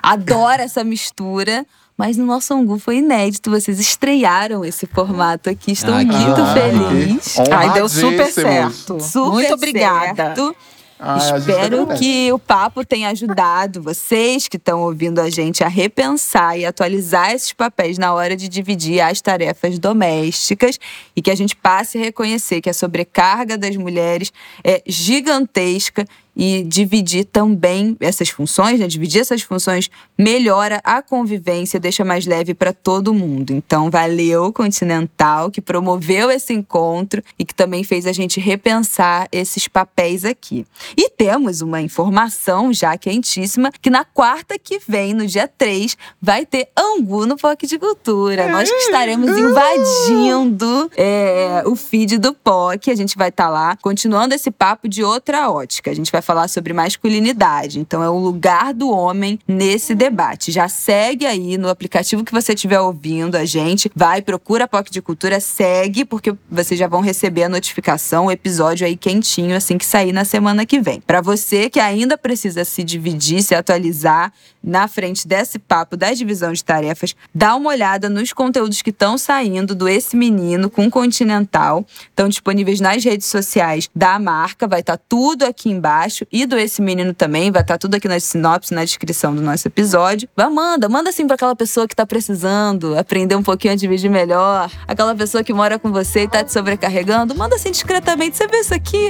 Adoro essa mistura. Mas no nosso Angu foi inédito. Vocês estrearam esse formato aqui. Estou Ai, muito feliz. Ai, deu super certo. Super Muito obrigada. certo. Ai, a gente Espero que o papo tenha ajudado vocês que estão ouvindo a gente a repensar e atualizar esses papéis na hora de dividir as tarefas domésticas e que a gente passe a reconhecer que a sobrecarga das mulheres é gigantesca e dividir também essas funções, né? dividir essas funções melhora a convivência, deixa mais leve para todo mundo. Então, valeu Continental que promoveu esse encontro e que também fez a gente repensar esses papéis aqui. E temos uma informação já quentíssima que na quarta que vem, no dia 3, vai ter Angu no POC de Cultura. Nós que estaremos invadindo é, o feed do POC. A gente vai estar lá continuando esse papo de outra ótica. A gente vai falar sobre masculinidade. Então, é o lugar do homem nesse debate. Já segue aí no aplicativo que você estiver ouvindo a gente. Vai, procura a POC de Cultura, segue, porque vocês já vão receber a notificação, o episódio aí quentinho, assim que sair na semana que vem. Para você que ainda precisa se dividir, se atualizar na frente desse papo da divisão de tarefas, dá uma olhada nos conteúdos que estão saindo do Esse Menino com Continental. Estão disponíveis nas redes sociais da marca, vai estar tudo aqui embaixo. E do Esse Menino também, vai estar tudo aqui na sinopse, na descrição do nosso episódio. Vai, manda, manda assim para aquela pessoa que tá precisando aprender um pouquinho a dividir melhor. Aquela pessoa que mora com você e tá te sobrecarregando. Manda assim discretamente, você vê isso aqui?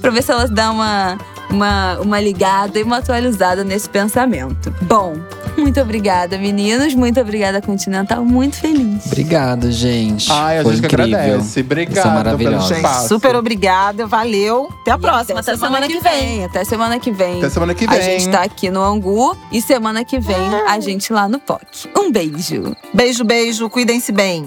Pra ver se ela dá uma uma, uma ligada e uma atualizada nesse pensamento. Bom, muito obrigada, meninos. Muito obrigada, Continental. Muito feliz. Obrigado, gente. Ai, a Foi gente incrível. agradece. Obrigado pelo maravilhosos. espaço. Super obrigada, valeu. Até a próxima, Até semana que vem. Até semana que vem. Até semana que A vem. gente tá aqui no Angu e semana que vem a gente lá no POC. Um beijo. Beijo, beijo, cuidem-se bem.